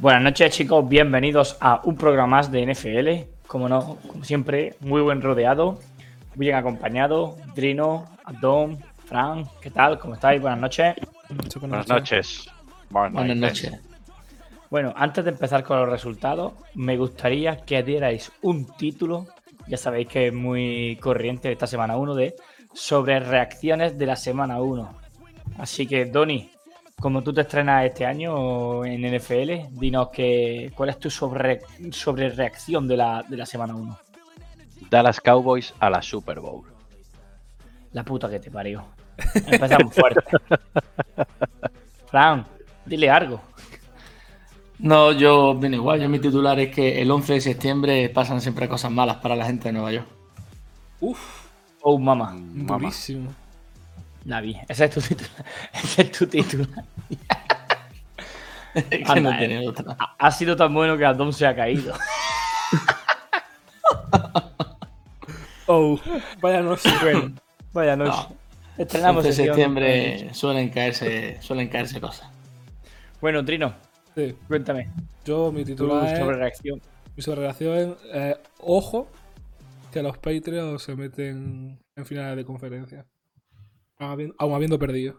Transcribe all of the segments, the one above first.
Buenas noches chicos, bienvenidos a un programa más de NFL. Como no, como siempre, muy buen rodeado, muy bien acompañado. Drino, Adón, Fran, ¿qué tal? ¿Cómo estáis? Buenas noches. Buenas noches. Buenas, noches. Bueno, antes de empezar con los resultados, me gustaría que dierais un título, ya sabéis que es muy corriente esta semana 1 de sobre reacciones de la semana 1. Así que, Doni, como tú te estrenas este año en NFL, dinos que, cuál es tu sobre, sobre reacción de la, de la semana 1. Dallas Cowboys a la Super Bowl. La puta que te parió. Empezamos fuerte. Fran, dile algo. No, yo, bien igual, yo mi titular es que el 11 de septiembre pasan siempre cosas malas para la gente de Nueva York. Oh, mamá. Mamá. Durísimo. La vi. Ese es tu titular. Ese es tu. Es que Anda, no eh. tiene otra. Ha- Ha sido tan bueno que Adón se ha caído. Oh, vaya no sé. Bueno, vaya noche. El Estrenamos 11 de sesión. septiembre suelen caerse, suelen caerse cosas. Bueno, Trino, Sí, cuéntame. yo mi Tu titular es, sobre reacción. mi sobrereacción es eh, ojo que los Patriots se meten en finales de conferencia. Aún habiendo, perdido.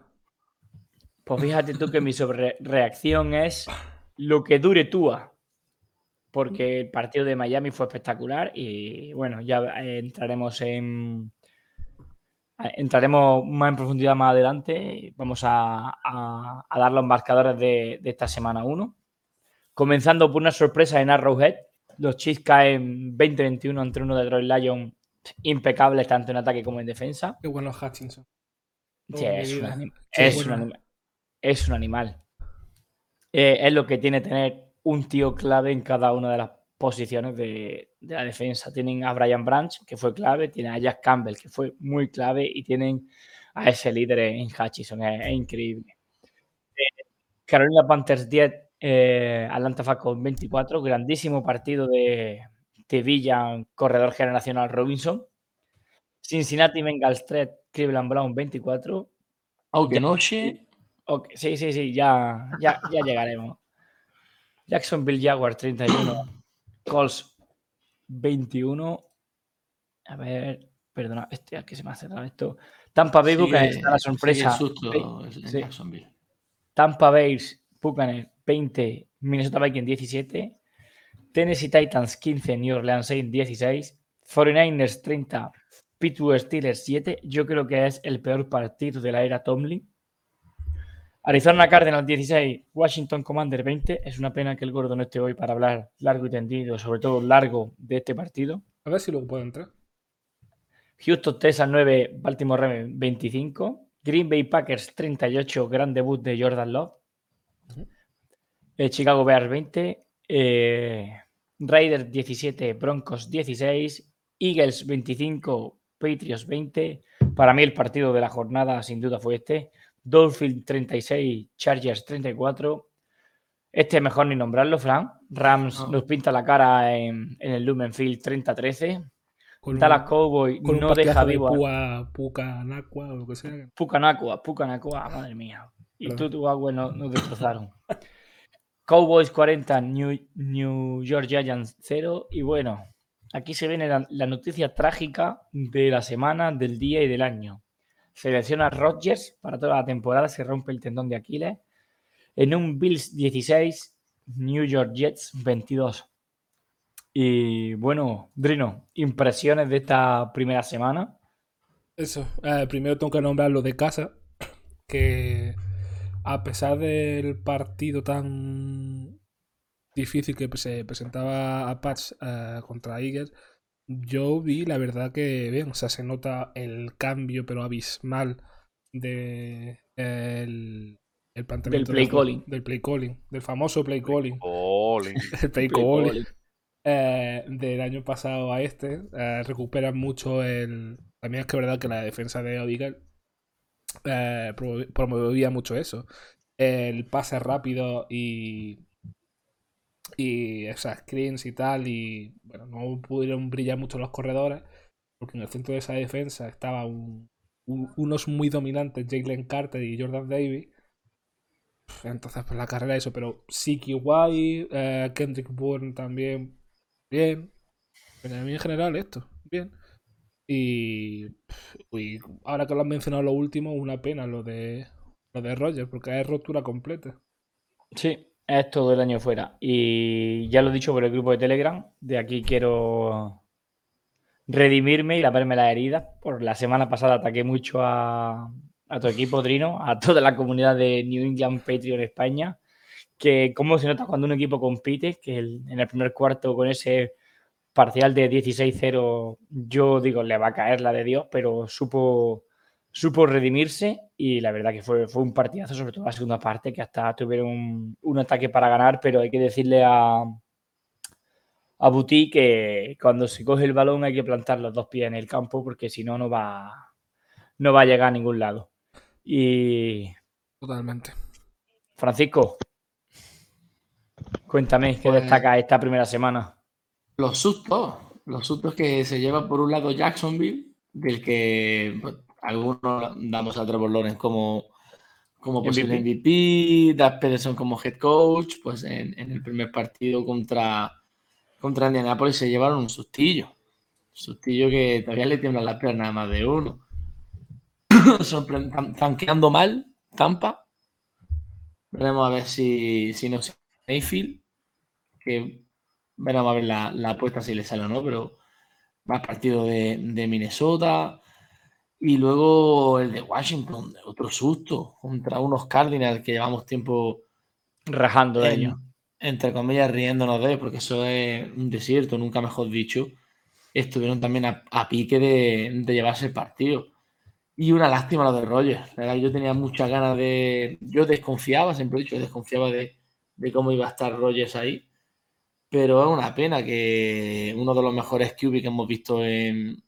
Pues fíjate tú que mi sobre reacción es lo que dure Tua. Porque el partido de Miami fue espectacular y bueno, ya eh, entraremos en. eh, Entraremos más en profundidad más adelante. Vamos a, a- a dar los marcadores de, de esta semana 1. Comenzando por una sorpresa en Arrowhead. Los Chiefs caen 20-21 entre uno de Detroit Lions impecables tanto en ataque como en defensa. Qué bueno Hutchinson. Sí, es, un es un anima- es un animal. Eh, es lo que tiene tener un tío clave en cada una de las posiciones de, de la defensa. Tienen a Brian Branch, que fue clave, tienen a Jack Campbell, que fue muy clave, y tienen a ese líder en Hutchison. Es, es increíble. Eh, Carolina Panthers 10, eh, Atlanta Falcons 24. Grandísimo partido de, de Villan, corredor generacional Robinson. Cincinnati Bengals 3, Cleveland Brown 24. Aunque noche, Ok, sí, sí, sí, ya, ya, ya llegaremos. Jacksonville Jaguars 31, Colts 21. A ver, perdona, este, que se me ha cerrado esto. Tampa Bay Buccaneers, está la sorpresa. el susto sí. Jacksonville. Tampa Bay Buccaneers 20, Minnesota Vikings 17, Tennessee Titans 15, New Orleans Saints 16, 49ers 30, Pittsburgh Steelers 7. Yo creo que es el peor partido de la era Tomlin. Arizona Cardinals 16, Washington Commander 20. Es una pena que el gordo no esté hoy para hablar largo y tendido, sobre todo largo de este partido. A ver si luego puedo entrar. Houston Texas 9, Baltimore Ravens 25, Green Bay Packers 38, gran debut de Jordan Love, Eh, Chicago Bears 20, eh, Raiders 17, Broncos 16, Eagles 25, Patriots 20. Para mí el partido de la jornada sin duda fue este. Dolphins 36, Chargers 34. Este mejor ni nombrarlo, Fran. Rams No. nos pinta la cara en, en el Lumen Field 30-13. Con Dallas Cowboy con no deja partidazo de vivo a Nakua o lo que sea. Pucanacua, Pucanacua, madre mía. Y Perdón. tú, tu agua nos no destrozaron. Cowboys 40, New, New York Giants 0. Y bueno, aquí se viene la, noticia trágica de la semana, del día y del año. Selecciona Rodgers para toda la temporada, se rompe el tendón de Aquiles. En un Bills 16, New York Jets 22. Y bueno, Drino, impresiones de esta primera semana. Eso. eh, primero tengo que nombrar lo de casa. Que a pesar del partido tan difícil que se presentaba a Pats eh, contra Eagles, yo vi la verdad que bien, o sea, se nota el cambio pero abismal de el, el planteamiento Del play de calling. del play calling, del famoso play calling, Calling. el play Play calling calling. eh, del año pasado a este. eh, recuperan mucho el. También es que es verdad que la defensa de eh, promo- promovía mucho eso. El pase rápido y. Y esas screens y tal. Y bueno, no pudieron brillar mucho los corredores. Porque en el centro de esa defensa estaba un- un- unos muy dominantes, Jalen Carter y Jordan Davis. Entonces, pues la carrera, eso, pero Siki White, eh, Kendrick Bourne también, bien. Pero a en general, esto, bien. Y, y ahora que lo has mencionado lo último, una pena lo de lo de Roger, porque es rotura completa. Sí, es todo el año fuera. Y ya lo he dicho por el grupo de Telegram. De aquí quiero redimirme y lavarme las heridas. Por la semana pasada ataqué mucho a, tu equipo, Drino, a toda la comunidad de New England Patriot España. Que cómo se nota cuando un equipo compite, que en el primer cuarto con ese parcial de 16-0, yo digo, le va a caer la de Dios, pero supo, supo redimirse y la verdad que fue, fue un partidazo, sobre todo la segunda parte, que hasta tuvieron un, un ataque para ganar, pero hay que decirle a, a Buti que cuando se coge el balón hay que plantar los dos pies en el campo porque si no, no va, no va a llegar a ningún lado. Y Totalmente. Francisco, cuéntame qué Pues- destaca esta primera semana. Los sustos, los sustos que se lleva por un lado Jacksonville, del que pues, algunos damos a Trevor Lawrence como, como posible MVP, Doug Peterson como head coach, pues en, en el primer partido contra, contra Indianapolis se llevaron un sustillo. Un sustillo que todavía le tiemblan las piernas a más de uno. Tanqueando mal, Tampa. Veremos a ver si, si no se Mayfield, que veremos a ver la, la apuesta si le sale o no, pero más partido de, de Minnesota. Y luego el de Washington, otro susto contra unos Cardinals que llevamos tiempo, Rajando de en- ellos. entre comillas, riéndonos de porque eso es un desierto, nunca mejor dicho. Estuvieron también a, a pique de, de llevarse el partido. Y una lástima lo de Rogers. La verdad, Yo tenía muchas ganas de. Yo desconfiaba, siempre he dicho, desconfiaba de, de cómo iba a estar Rogers ahí. Pero es una pena que uno de los mejores QB que hemos visto en.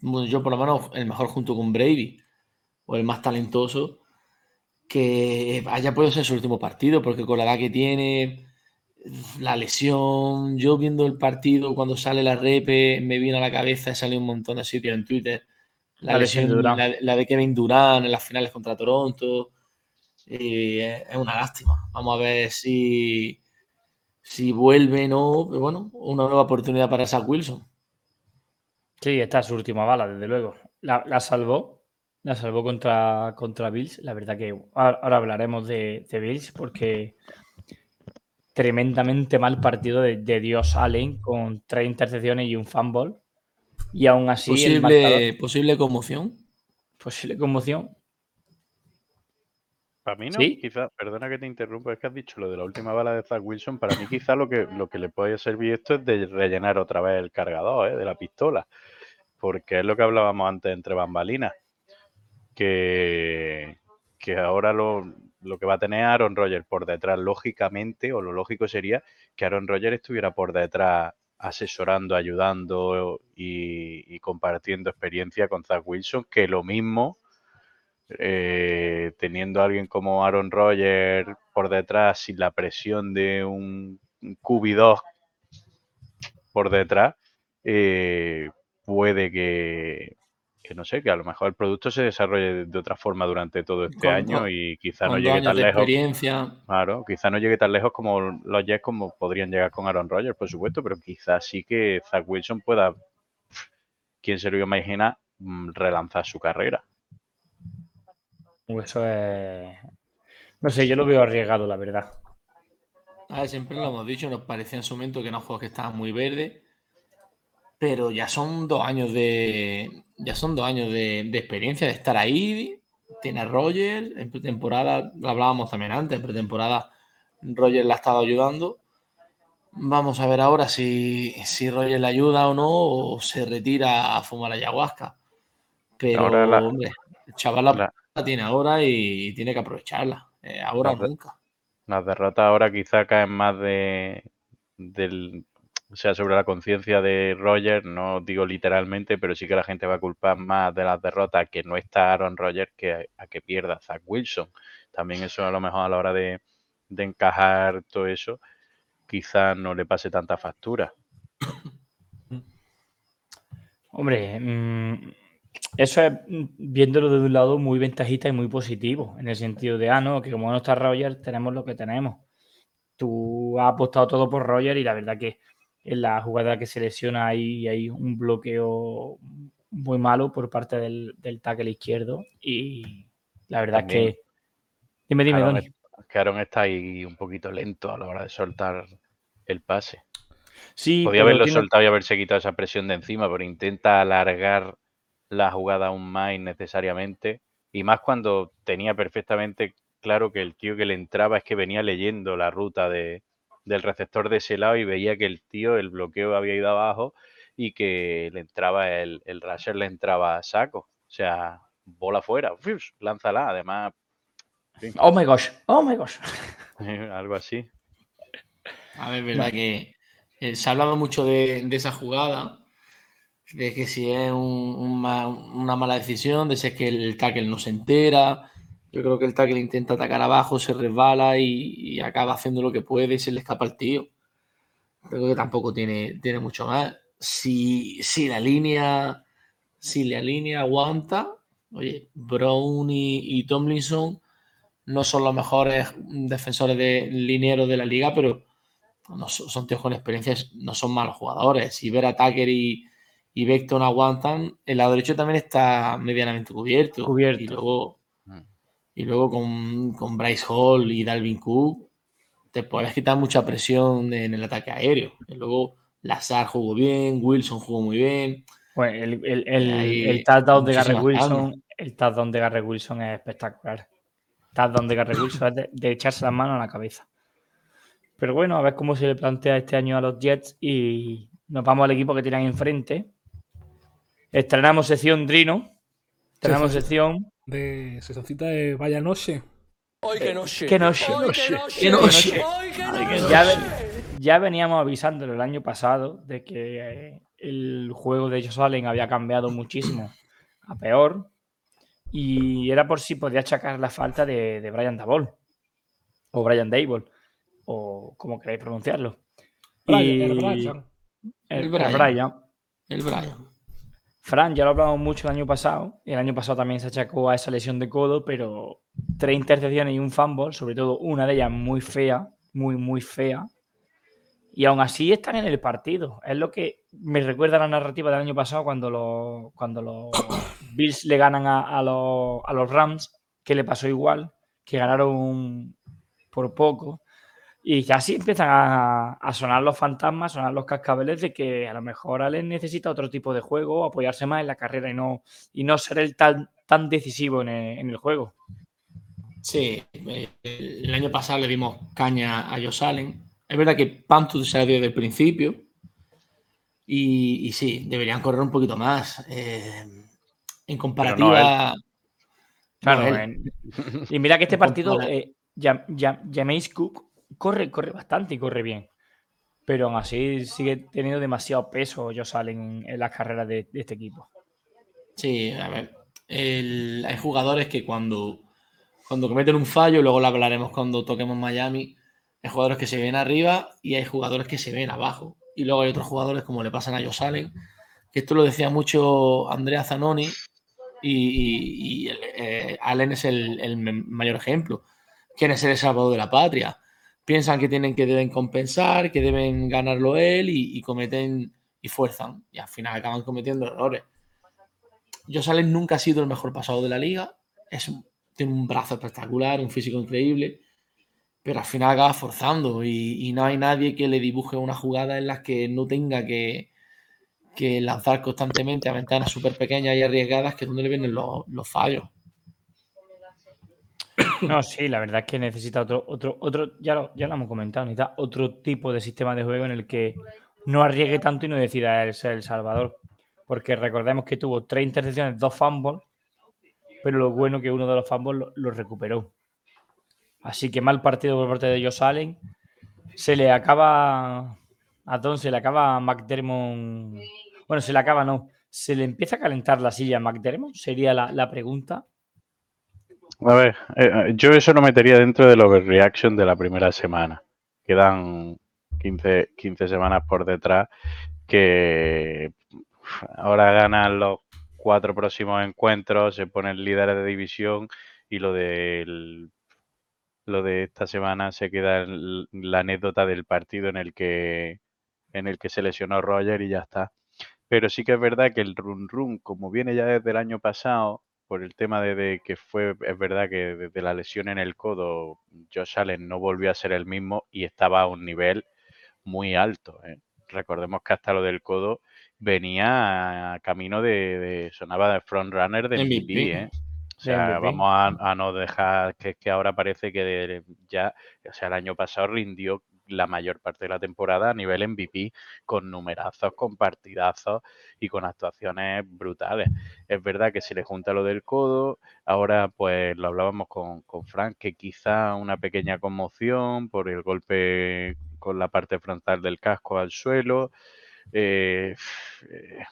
Bueno, yo, por lo menos, el mejor junto con Brady, o el más talentoso, que haya podido ser su último partido, porque con la edad que tiene, la lesión, yo viendo el partido cuando sale la repe, me vino a la cabeza, sale un montón de sitios en Twitter. La, La lesión de la, la de Kevin Durant en las finales contra Toronto. Y es es una lástima. Vamos a ver si, si vuelve o no. Pero bueno, una nueva oportunidad para Zach Wilson. Sí, esta es su última bala, desde luego. La, la salvó, la salvó contra, contra Bills. La verdad que ahora, ahora hablaremos de, de Bills porque tremendamente mal partido de, de Dios Allen con tres intercepciones y un fumble. Y aún así, el marcador- Posible, posible conmoción. posible conmoción. Para mí no, ¿Sí? quizá, perdona que te interrumpa, es que has dicho lo de la última bala de Zach Wilson. Para mí, quizá lo que, lo que le puede servir esto es de rellenar otra vez el cargador ¿eh? de la pistola. Porque es lo que hablábamos antes entre bambalinas. Que, que ahora lo, lo que va a tener Aaron Rodgers por detrás, lógicamente, o lo lógico sería que Aaron Rodgers estuviera por detrás asesorando, ayudando y, compartiendo experiencia con Zach Wilson, que lo mismo eh, teniendo a alguien como Aaron Rodgers por detrás sin la presión de un un QB2 por detrás, eh, puede que, que no sé, que a lo mejor el producto se desarrolle de, de otra forma durante todo este Con- año y quizá no llegue años tan de lejos. experiencia. Claro, quizá no llegue tan lejos como los Jets como podrían llegar con Aaron Rodgers, por supuesto, pero quizás sí que Zach Wilson pueda, quién se lo iba a imaginar, mm, relanzar su carrera. Eso es. No sé, yo lo veo arriesgado, la verdad. A ver, siempre lo hemos dicho, nos parecía en su momento que eran juegos que estaban muy verdes, pero ya son dos años de ya son dos años de, de experiencia de estar ahí. Tiene a Roger, en pretemporada, lo hablábamos también antes, en pretemporada Roger la ha estado ayudando. Vamos a ver ahora si, si Roger le ayuda o no, o se retira a fumar ayahuasca. Pero, Ahora la- hombre, el chaval la, tiene ahora y tiene que aprovecharla. Eh, ahora o La- nunca. Las derrotas ahora quizá caen más de del o sea, sobre la conciencia de Roger, no digo literalmente, pero sí que la gente va a culpar más de las derrotas que no está Aaron Rodgers que a, que pierda Zach Wilson. También eso a lo mejor a la hora de, de encajar todo eso, quizás no le pase tanta factura. Hombre, mm, eso es viéndolo de un lado muy ventajista y muy positivo, en el sentido de, ah, no, que como no está Roger, tenemos lo que tenemos. Tú has apostado todo por Roger y la verdad que en la jugada que se lesiona ahí hay un bloqueo muy malo por parte del, del tackle izquierdo y la verdad es que... Dime, dime, Aaron, Doni. que Aaron está ahí un poquito lento a la hora de soltar el pase. Sí, Podía haberlo tiene- soltado y haberse quitado esa presión de encima, pero intenta alargar la jugada aún más innecesariamente. Y más cuando tenía perfectamente claro que el tío que le entraba es que venía leyendo la ruta de, del receptor de ese lado y veía que el tío, el bloqueo había ido abajo y que le entraba el, el rusher le entraba a saco. O sea, bola fuera, ¡fius! lánzala. Además, Oh my gosh, oh my gosh. algo así. A ver, verdad que eh, se ha hablado mucho de, de esa jugada, de que si es un- una mala decisión, de si es que el tackle no se entera. Yo creo que el tackle intenta atacar abajo, se resbala y, y acaba haciendo lo que puede y se le escapa al tío. Creo que tampoco tiene, tiene mucho más. Si, si la línea, si la línea aguanta, oye, Brown y, y Tomlinson no son los mejores defensores de linieros de la liga, pero no son, tíos con experiencia, no son malos jugadores. Si Vera Tucker y, y Beckton aguantan, el lado derecho también está medianamente cubierto. Cubierto. Y luego. Y luego con, con Bryce Hall y Dalvin Cook, te puedes quitar mucha presión en el ataque aéreo. Y luego Lazar jugó bien, Wilson jugó muy bien. Bueno, el, el, el, el touchdown de Garrett Wilson, el touchdown de Garrett Wilson es espectacular. Touchdown de Garrett Wilson es de, de echarse las manos a la cabeza. Pero bueno, a ver cómo se le plantea este año a los Jets y nos vamos al equipo que tienen enfrente. Estrenamos sección Drino. Estrenamos Sí, sí, sí. sección. De sesioncita de Vaya Noche. Que noche. Que noche. Ay, Ya, ve- ya veníamos avisándolo el año pasado de que eh, el juego de Josh Allen había cambiado muchísimo a peor y era por si podía achacar la falta de, de Brian Dabol o Brian Dable o como queráis pronunciarlo. Brian, Y- el Brian. el-. Brian. El Brian. Fran, ya lo hablamos mucho el año pasado. y El año pasado también se achacó a esa lesión de codo, pero tres intercepciones y un fumble, sobre todo una de ellas muy fea, muy, muy fea. Y aún así están en el partido. Es lo que me recuerda a la narrativa del año pasado cuando los, cuando los Bills le ganan a, a los, a los Rams, que le pasó igual, que ganaron por poco. Y así empiezan a, a sonar los fantasmas, a sonar los cascabeles de que a lo mejor Allen necesita otro tipo de juego, apoyarse más en la carrera y no, y no ser el tan, tan decisivo en el, en el juego. Sí, eh, el año pasado le dimos caña a Josh Allen. Es verdad que Pantu se la dio desde el principio. Y, y sí, deberían correr un poquito más. Eh, en comparativa. Claro, no y mira que este partido, eh, Jameis Cook corre, corre bastante y corre bien. Pero aún así sigue teniendo demasiado peso Josh Allen en, las carreras de, este equipo. Sí, a ver. hay jugadores que cuando, cuando cometen un fallo, luego lo hablaremos cuando toquemos Miami, hay jugadores que se ven arriba y hay jugadores que se ven abajo. Y luego hay otros jugadores como le pasan a Josh Allen, que esto lo decía mucho Andrea Zanoni y, eh, Allen es el, mayor ejemplo. Quieren ser el salvador de la patria. Piensan que tienen que deben compensar, que deben ganarlo él y, cometen y fuerzan. Y al final acaban cometiendo errores. Josh Allen nunca ha sido el mejor pasado de la liga. Es tiene un brazo espectacular, un físico increíble, pero al final acaba forzando y, no hay nadie que le dibuje una jugada en la que no tenga que, que lanzar constantemente a ventanas súper pequeñas y arriesgadas que es donde le vienen los fallos. No, sí, la verdad es que necesita otro, otro, otro, ya lo, ya lo hemos comentado, necesita otro tipo de sistema de juego en el que no arriesgue tanto y no decida ser el salvador. Porque recordemos que tuvo tres intercepciones, dos fumbles, pero lo bueno que uno de los fumbles lo, recuperó. Así que mal partido por parte de Josh Allen. Se le acaba a Don, se le acaba a McDermott. Bueno, se le acaba, no. ¿Se le empieza a calentar la silla a McDermott? Sería la, la pregunta. A ver, eh, yo eso lo metería dentro del overreaction de la primera semana. Quedan 15, 15 semanas por detrás que ahora ganan los cuatro próximos encuentros, se ponen líderes de división y lo del lo de esta semana se queda en la anécdota del partido en el que en el que se lesionó Roger y ya está. Pero sí que es verdad que el run run, como viene ya desde el año pasado, por el tema de, de que fue, es verdad que desde la lesión en el codo, Josh Allen no volvió a ser el mismo y estaba a un nivel muy alto. ¿eh? Recordemos que hasta lo del codo venía a camino de, de- sonaba de frontrunner del MVP. MVP, ¿eh? O De sea, MVP. vamos a, a no dejar que es que ahora parece que de- ya, o sea, el año pasado rindió la mayor parte de la temporada a nivel MVP, con numerazos, con partidazos y con actuaciones brutales. Es verdad que se le junta lo del codo, ahora pues lo hablábamos con, con Frank, que quizá una pequeña conmoción por el golpe con la parte frontal del casco al suelo. eh, eh,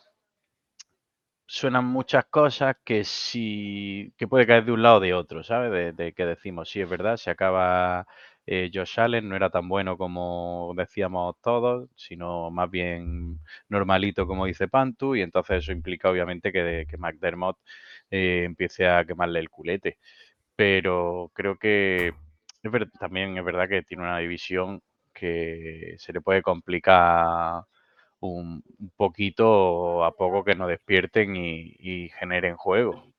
suenan muchas cosas que sí que puede caer de un lado o de otro, ¿sabes? De, de que decimos, sí, es verdad, se acaba eh, Josh Allen, no era tan bueno como decíamos todos, sino más bien normalito, como dice Pantu, y entonces eso implica obviamente que, que McDermott eh, empiece a quemarle el culete. Pero creo que también es verdad que tiene una división que se le puede complicar un, poquito a poco que no despierten y generen juego.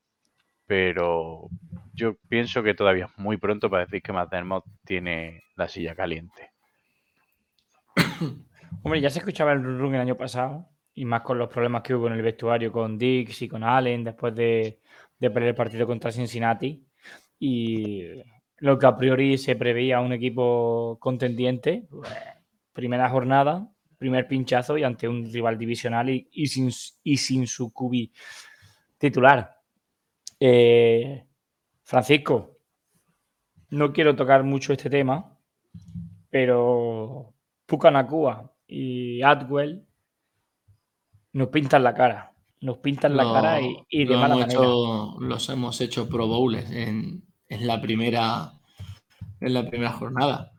Pero yo pienso que todavía es muy pronto para decir que McDermott tiene la silla caliente. Hombre, ya se escuchaba el run el año pasado, y más con los problemas que hubo en el vestuario con Dix y con Allen después de, de perder el partido contra Cincinnati. Y lo que a priori se preveía un equipo contendiente, pues, primera jornada, primer pinchazo y ante un rival divisional y sin, y sin su cubi titular. Eh, Francisco, no quiero tocar mucho este tema, pero Puka Nakua y Atwell nos pintan la cara. Nos pintan la Lo- cara y, y de mala manera. hecho- los hemos hecho Pro Bowlers en, en la primera en la primera jornada.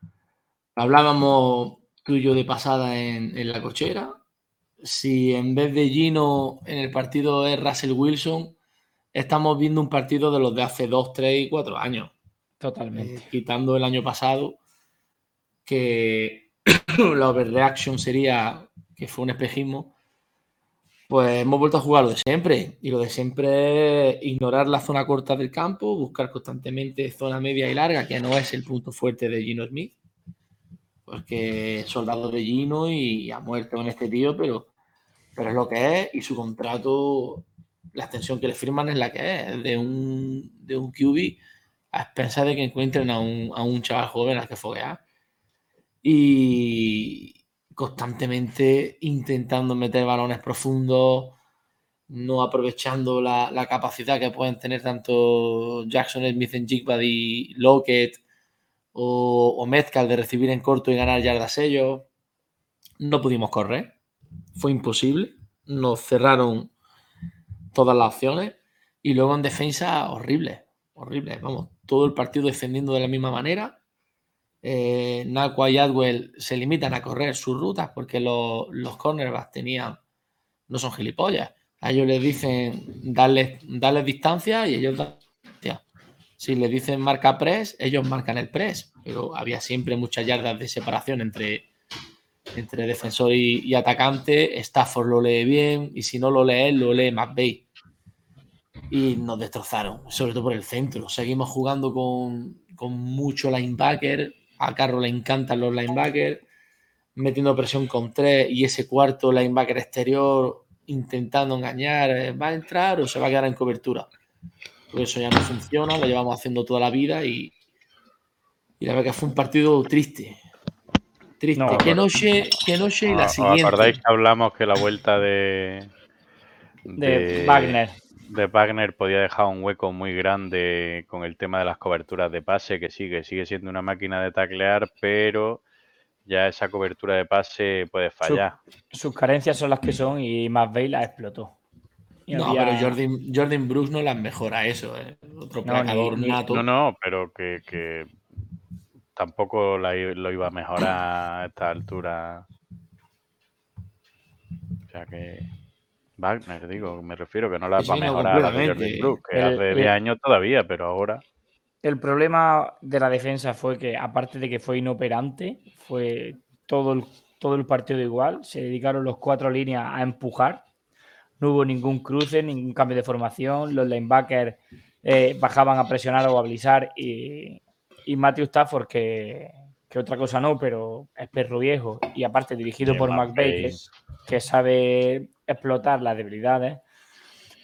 Hablábamos tú y yo de pasada en, en la cochera. Si en vez de Gino en el partido es Russell Wilson, estamos viendo un partido de los de hace 2, 3 y 4 años. Totalmente. Eh, quitando el año pasado, que la overreaction sería que fue un espejismo, pues hemos vuelto a jugar lo de siempre. Y lo de siempre es ignorar la zona corta del campo, buscar constantemente zona media y larga, que no es el punto fuerte de Gino Smith. Porque es soldado de Gino y ha muerto con este tío, pero, pero es lo que es. Y su contrato, la extensión que le firman es la que es, de un, de un QB a expensas de que encuentren a un, a un chaval joven al que foguear. Y constantemente intentando meter balones profundos, no aprovechando la, la capacidad que pueden tener tanto Jackson Smith en Jigba y Lockett o, o Metcalf de recibir en corto y ganar yardas ellos. No pudimos correr, fue imposible. Nos cerraron todas las opciones y luego en defensa horrible, horrible. Vamos, todo el partido defendiendo de la misma manera. Eh, y Adwell se limitan a correr sus rutas porque los, los cornerbacks tenían, no son gilipollas. A ellos les dicen darles, darles distancia y ellos dan distancia. Si les dicen marca press, ellos marcan el press. Pero había siempre muchas yardas de separación entre, entre defensor y, atacante. Stafford lo lee bien y si no lo lee lo lee McVeigh. Y nos destrozaron, sobre todo por el centro. Seguimos jugando con, con mucho linebacker. A Carro le encantan los linebackers. Metiendo presión con tres y ese cuarto linebacker exterior intentando engañar. eh, ¿Va a entrar o se va a quedar en cobertura? Pues eso ya no funciona, lo llevamos haciendo toda la vida y, Y la verdad que fue un partido triste. Triste. No, que noche, que noche y la ¿Os siguiente. acordáis que hablamos que la vuelta de. De Wagner. De Wagner podía dejar un hueco muy grande con el tema de las coberturas de pase, que sigue, sigue siendo una máquina de taclear, pero ya esa cobertura de pase puede fallar. Sus carencias son las que son y McVeigh las explotó. Y No, había- pero Jordan, Jordan Brooks no las mejora eso. eh. Otro No, placador ni- ni- nato. No, no, pero que, que tampoco la lo iba a mejorar a esta altura. O sea que. Wagner, digo, me refiero que no la Sí, va a sí, no, mejorar la de Jordan. Brooks, que El- hace el- 10 años todavía, pero ahora. El problema de la defensa fue que, aparte de que fue inoperante, fue todo el, todo el partido igual. Se dedicaron los cuatro líneas a empujar. No hubo ningún cruce, ningún cambio de formación. Los linebackers eh, bajaban a presionar o a blisar. Y, y Matthew Stafford, que, que otra cosa no, pero es perro viejo. Y aparte dirigido por. McVeigh, que, que sabe explotar las debilidades.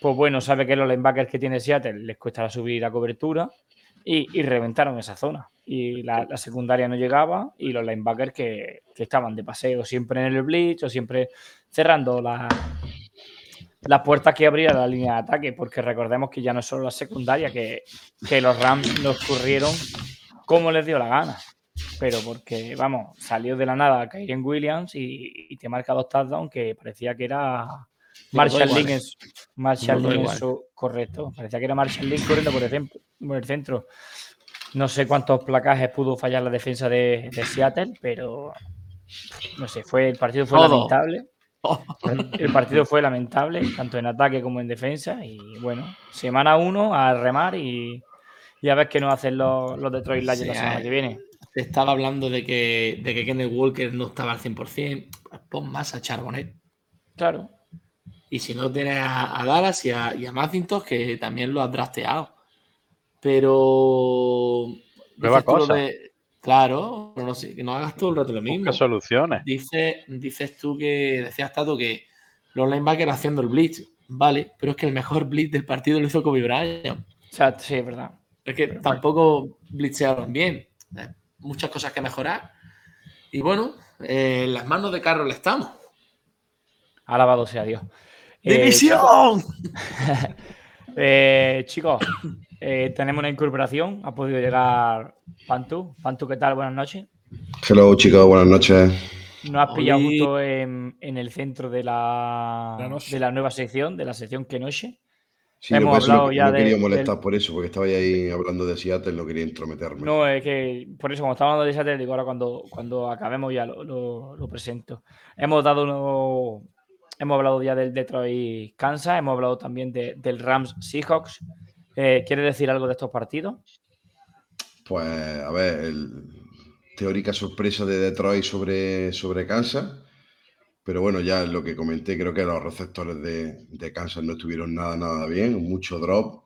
Pues bueno, sabe que los linebackers que tiene Seattle les cuesta subir la cobertura y, reventaron esa zona. Y la, secundaria no llegaba y los linebackers que, que estaban de paseo siempre en el blitz o siempre cerrando la- las puertas que abría la línea de ataque, porque recordemos que ya no es solo la secundaria, que, que los Rams nos corrieron como les dio la gana. Pero porque, vamos, salió de la nada Kyren Williams y, y te marca dos touchdowns que parecía que era Marshall en su- Marshall en su- correcto. Parecía que era Marshall Lynch corriendo por el, cen- por el centro. No sé cuántos placajes pudo fallar la defensa de, de Seattle, pero no sé, fue el partido fue Todo. lamentable. El partido fue lamentable, tanto en ataque como en defensa. Y bueno, semana uno a remar y, y a ver qué nos hacen los, los Detroit Lions Sí, la semana eh. que viene. Se estaba hablando de que, de que Kenneth Walker no estaba al 100%. Pues pon más a Charbonnet. Claro. Y si no tienes a, a Dallas y a, y a Macintosh, que también lo has drafteado. Pero. Dices cosas. de- Claro, pero no, sé, que no hagas todo el rato lo mismo. Busca soluciones. Dice, dices tú que decías Tato que los linebackers haciendo el blitz. Vale, pero es que el mejor blitz del partido lo hizo Kobe Bryant. O sea, sí, es verdad. Es que tampoco blitzearon bien. Eh, Muchas cosas que mejorar. Y bueno, eh, en las manos de Carroll estamos. Alabado sea Dios. Eh, ¡División! Eh, chicos, eh, tenemos una incorporación. Ha podido llegar Pantu. Pantu, ¿qué tal? Buenas noches. Hello chicos, buenas noches. Nos has pillado justo en, en el centro de la, La de la nueva sección, de la sección que noche. Sí, Hemos yo por eso hablado no, ya no quería molestar del- por eso, porque estaba ahí hablando de Seattle, no quería intrometerme. No, es que por eso, como estamos hablando de Seattle, digo ahora cuando, cuando acabemos ya lo, lo- lo presento. Hemos dado uno, hemos hablado ya del Detroit Kansas, hemos hablado también de- del Rams Seahawks. Eh, ¿Quieres decir algo de estos partidos? Pues, a ver, el, teórica sorpresa de Detroit sobre, sobre Kansas. Pero bueno, ya lo que comenté, creo que los receptores de, de Kansas no estuvieron nada, nada bien. Mucho drop.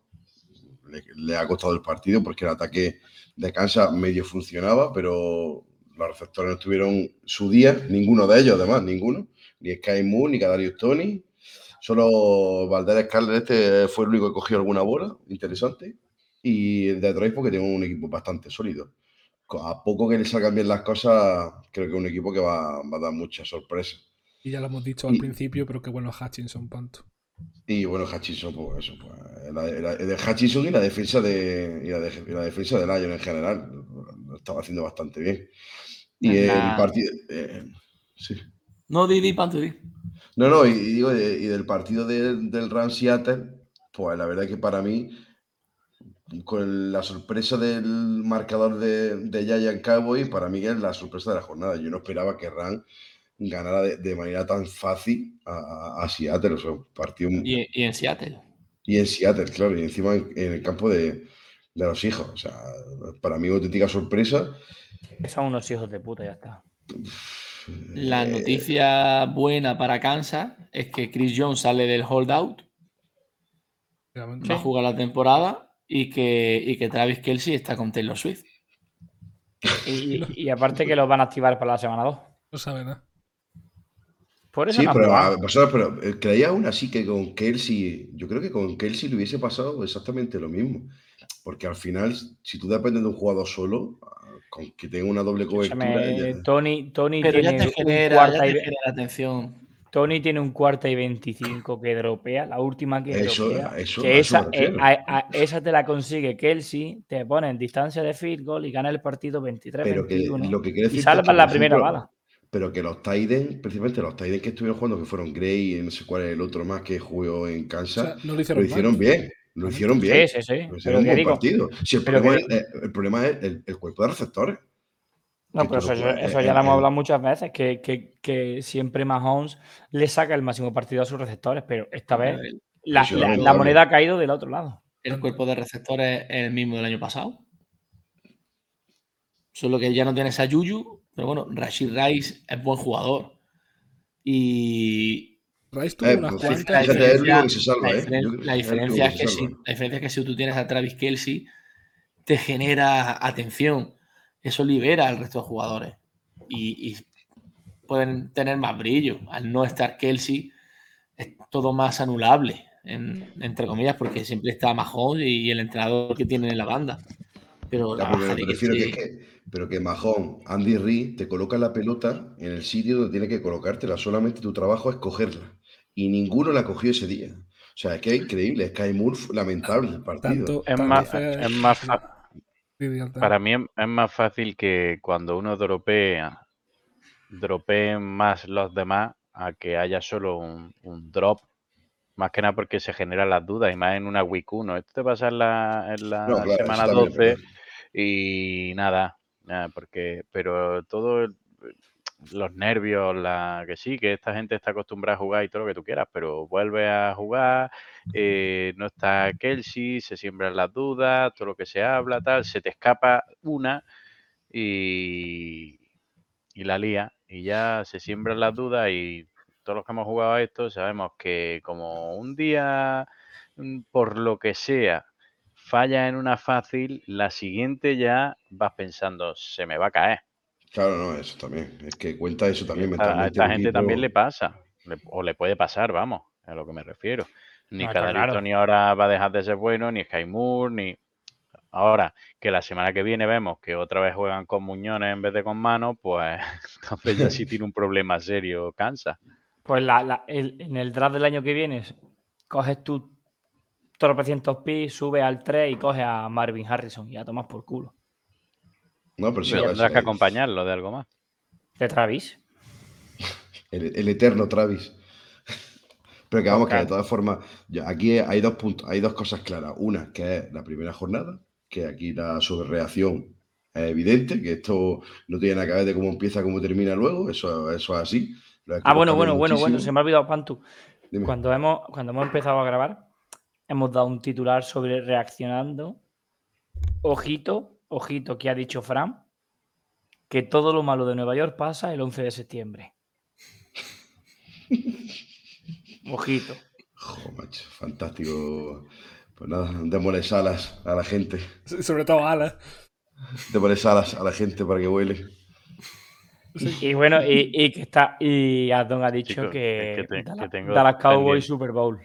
Le, le ha costado el partido porque el ataque de Kansas medio funcionaba, pero los receptores no estuvieron su día, ninguno de ellos, además, ninguno. Ni Sky Moon, ni Kadarius Tony. Solo Valdez Scarlett este fue el único que cogió alguna bola interesante. Y el Detroit porque tiene un equipo bastante sólido. A poco que le salgan bien las cosas, creo que es un equipo que va, va a dar muchas sorpresas. Y ya lo hemos dicho al Y- principio, pero qué bueno Hutchinson, Panto. Y bueno, Hutchinson, pues eso, pues, la, la- de Hutchinson y la defensa de y la, de- y la defensa de Lion en general lo estaba haciendo bastante bien. Y el partido, eh, sí. No, Didi, Panto, di. No, no, y, y digo, de- y del partido del del Rams Seattle, pues la verdad es que para mí, con la sorpresa del marcador de, de Giant Cowboy, para mí es la sorpresa de la jornada. Yo no esperaba que Rams ganara de, de manera tan fácil a, Seattle, o sea, un partido Y, y en Seattle. y en Seattle, claro, y encima en, en el campo de, de los hijos. O sea, para mí, auténtica sorpresa. Son unos hijos de puta, ya está. La Eh, noticia buena para Kansas es que Chris Jones sale del holdout, Realmente. va a jugar la temporada y que, y que Travis Kelsey está con Taylor Swift. Y, y- y aparte que los van a activar para la semana 2. No sabe nada. Por eso Sí, pero, a- pero eh, creía aún así que con Kelsey, yo creo que con Kelsey le hubiese pasado exactamente lo mismo. Porque al final, si tú dependes de un jugador solo, ah, con que tenga una doble cobertura. Tony, Tony Pero ya tiene te un genera, ya te y, atención. Tony tiene un cuarta y 25 que dropea, la última que Eso- dropea. eso- que esa, eh, refiero. a- a- esa te la consigue Kelsey, te pone en distancia de field goal y gana el partido 23-21. Pero que lo que quiero y salvas la primera bala. Pero que los Tiden, precisamente los Tiden que estuvieron jugando, que fueron Gray y no sé cuál es el otro más que jugó en O Kansas, sea, no lo lo hicieron, bien. Lo hicieron bien. Sí, sí, sí. Lo Pero hicieron un buen digo, partido. Si el, pero problema, que es, eh, el problema es el, el cuerpo de receptores. No, pero eso, eh, ya lo hemos eh, hablado muchas veces, que, que, que siempre Mahomes le saca el máximo partido a sus receptores, pero esta vez la, moneda ha caído del otro lado. el cuerpo de receptores es el mismo del año pasado. Solo que ya no tienes a Yuyu, pero bueno, Rashid Rice es buen jugador. Y Rice tuvo Eh, unas pues, cuantas. la, ¿eh? diferencia es que si, salva. la diferencia es que si tú tienes a Travis Kelsey, te genera atención. Eso libera al resto de jugadores. Y, y pueden tener más brillo. Al no estar Kelsey, es todo más anulable, en- entre comillas, porque siempre está Mahomes y el entrenador que tienen en la banda. Pero Ya, pero me refiero que, que, pero que Mahón, Andy Reid, te coloca la pelota en el sitio donde tiene que colocártela. Solamente tu trabajo es cogerla. Y ninguno la cogió ese día. O sea, es que es increíble. Sky Moore lamentable el partido. Tanto, Es más, es más para mí es, más fácil que cuando uno dropea, dropeen más los demás a que haya solo un, un drop. Más que nada porque se generan las dudas y más en una week 1. Esto te pasa en la, en la No, claro, eso semana también es 12 verdad. Y nada, nada, porque, pero todo los nervios, la que sí, que esta gente está acostumbrada a jugar y todo lo que tú quieras, pero vuelve a jugar, eh, no está Kelsey, se siembran las dudas, todo lo que se habla, tal, se te escapa una y, y la lía, y ya se siembran las dudas y todos los que hemos jugado a esto sabemos que como un día, mm, por lo que sea, falla en una fácil, la siguiente ya vas pensando, se me va a caer. Claro, no, eso también. Es que cuenta eso también A, esta gente también le pasa, le- o le puede pasar, vamos, a lo que me refiero. Ni No, está cada claro. ni ahora va a dejar de ser bueno, ni Sky Moore, ni... Ahora, que la semana que viene vemos que otra vez juegan con muñones en vez de con manos, pues entonces ya sí tiene un problema serio Kansas. Pues la- la- el- en el draft del año que viene, coges tu tropecientos pi, subes al 3 y coges a Marvin Harrison y ya tomas por culo. No, pero sí, a tendrás que acompañarlo de algo más. De Travis. El, el eterno Travis. Pero que vamos, que de todas formas, ya aquí hay dos puntos, hay dos cosas claras. Una, que es la primera jornada, que aquí la sobrereacción es evidente, que esto no tiene nada que ver de cómo empieza, cómo termina luego, eso, eso es así. Ah, bueno, bueno, bueno, bueno, se me ha olvidado Pantu. Dime. Cuando hemos, cuando hemos empezado a grabar, hemos dado un titular sobre reaccionando. Ojito, ojito, que ha dicho Fran, que todo lo malo de Nueva York pasa el 11 de septiembre. Ojito. Jo, macho, fantástico. Pues nada, démosle alas a la gente. Sobre todo Ala. Démosle alas a la gente para que vuele. Y bueno, y, y que está, y Adon ha dicho Chicos, que, es que te- Dallas, que tengo Dallas Cowboys pendiente. Super Bowl.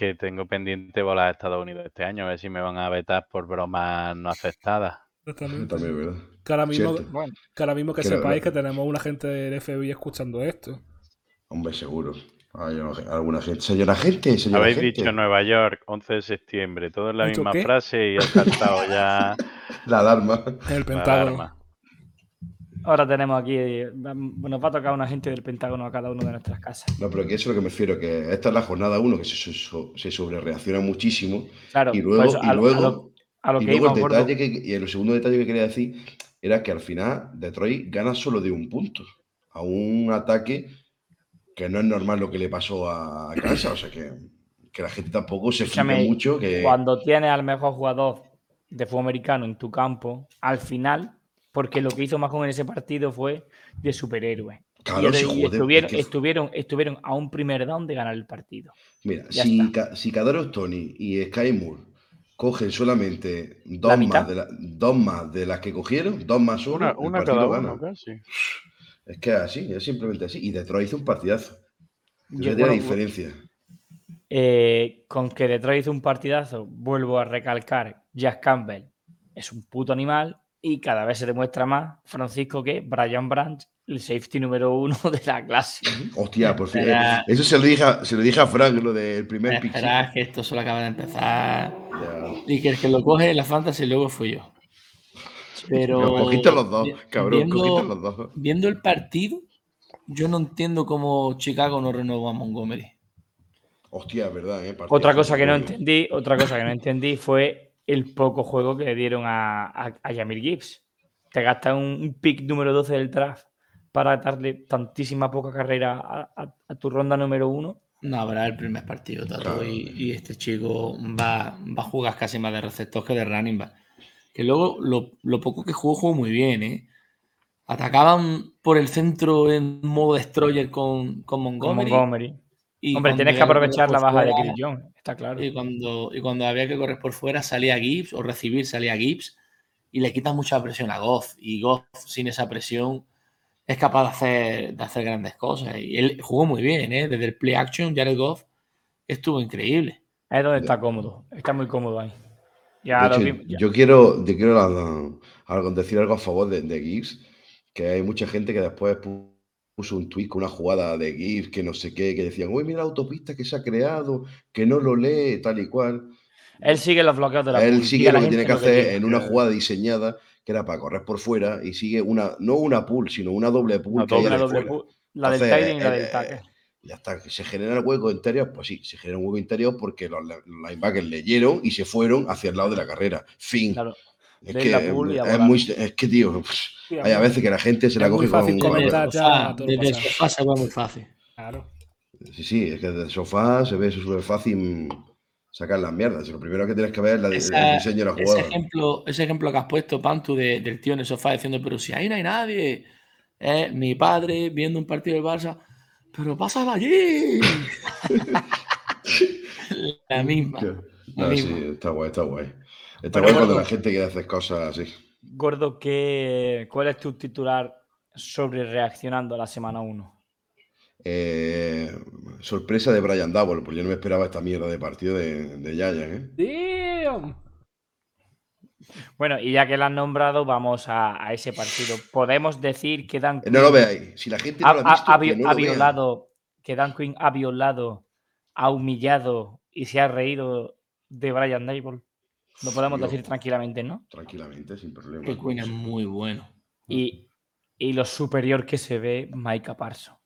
Que tengo pendiente volar a Estados Unidos este año, a ver si me van a vetar por bromas no aceptadas. Exactamente. También, ¿verdad? Que ahora mismo. Bueno, que, ahora mismo que sepáis que tenemos una gente del FBI escuchando esto. Hombre, seguro. Hay una- alguna gente. Señora gente, señora Habéis gente. dicho Nueva York, 11 de septiembre, todo en la ¿Dicho misma qué? frase y ha saltado ya La alarma. El la Pentágono. Ahora tenemos aquí, nos va a tocar una gente del Pentágono a cada una de nuestras casas. No, pero que eso es lo que me refiero, que esta es la jornada 1, que se, se sobrereacciona muchísimo. Claro, Y luego, pues y a, luego, a lo, a lo y que luego el detalle que, y el segundo detalle que quería decir era que al final Detroit gana solo de un punto a un ataque que no es normal lo que le pasó a Kansas. O sea que, que la gente tampoco se fija mucho. Que, Cuando tienes al mejor jugador de fútbol americano en tu campo, al final, porque lo que hizo Mahon en ese partido fue de superhéroe. Claro, y, sí, y joder, estuvieron, es que- estuvieron, estuvieron a un primer down de ganar el partido. Mira, Ya si. Ca- si Kadarius Tony y Sky Moore cogen solamente La dos más, de la- dos más de las que cogieron, dos más uno, Una, el una partido cada gana. uno casi. Es que es así, es simplemente así. Y Detroit hizo un partidazo. Yo, es la bueno, diferencia. eh, con que Detroit hizo un partidazo, vuelvo a recalcar, Jack Campbell es un puto animal Y cada vez se demuestra más, Francisco, que Brian Branch, el safety número uno de la clase. Hostia, por fin. Espera. Eso se lo dije a, se lo dije a Frank, lo del primer pick. Que esto solo acaba de empezar. Y que el que lo coge en la fantasy luego fui yo. Pero. Pero cogiste los dos, cabrón, viendo- cogiste los dos. Viendo el partido, yo no entiendo cómo Chicago no renovó a Montgomery. Hostia, es verdad, ¿eh? Otra cosa que no entendí, otra cosa que no entendí fue el poco juego que le dieron a, a, a Jamir Gibbs. Te gastas un, un pick número 12 del draft para darle tantísima poca carrera a, a- a tu ronda número uno. No habrá el primer partido, Tato, Claro. y, y este chico va, va a jugar casi más de receptor que de running back. Que luego lo, lo poco que jugó, jugó muy bien, ¿eh? Atacaban por el centro en modo destroyer con, con Con Montgomery. Y Hombre, tienes que aprovechar la baja de Chris Jones, está claro. Y cuando, y cuando había que correr por fuera salía Gibbs o recibir salía Gibbs y le quita mucha presión a Goff. Y Goff sin esa presión es capaz de hacer, de hacer grandes cosas. Y él jugó muy bien, ¿eh? Desde el play action, Jared Goff estuvo increíble. Es donde está cómodo, está muy cómodo ahí. Ya De lo hecho, vi- ya- yo quiero, te quiero la- algo- decir algo a favor de, de Gibbs, que hay mucha gente que después pu- puso un tweet con una jugada de Gibbs, que no sé qué, que decían, uy, mira la autopista que se ha creado, que no lo lee, tal y cual. Él sigue los bloqueos de la Él sigue lo que tiene que hacer en una jugada diseñada, que era para correr por fuera, y sigue una, no una pool, sino una doble. Una que Una doble pool, la del Entonces, Titan y la del eh, tackle. Ya está, que se genera el hueco interior, pues sí, se genera un hueco interior porque los, los linebackers leyeron y se fueron hacia el lado de la carrera. Fin. Claro. Es que, es, muy, es que, tío, pues, hay a veces que la gente se la Es coge con fácil con- comentar. Desde ya el desde el sofá se va muy fácil. Claro. Sí, sí, es que desde el sofá se ve súper fácil sacar las mierdas. Lo primero que tienes que ver es la- el Esa- diseño de la ese, jugada. ejemplo, ese ejemplo que has puesto, Pantu, de- del tío en el sofá diciendo, pero si ahí no hay nadie, es mi padre viendo un partido del Barça, pero pásala allí. la misma. la misma. sí, está guay, está guay. Está Bueno, cuando la gente quiere hacer cosas así. Gordo, ¿qué, ¿cuál es tu titular sobre reaccionando a la semana 1? Eh, sorpresa de Brian Double, porque yo no me esperaba esta mierda de partido de, de Giants, ¿eh? Damn. Bueno, y ya que la has nombrado, vamos a, a ese partido. Podemos decir que Dan Eh, No lo veáis. Si la gente no ha, lo ha visto, ha que no ha lo violado, que Dan Quinn ha violado, ha humillado y se ha reído de Brian Dable. Lo podemos Yo- decir tranquilamente, ¿no? Tranquilamente, sin problema. Que Quinn es muy bueno. Y, y lo superior que se ve Micah Parson.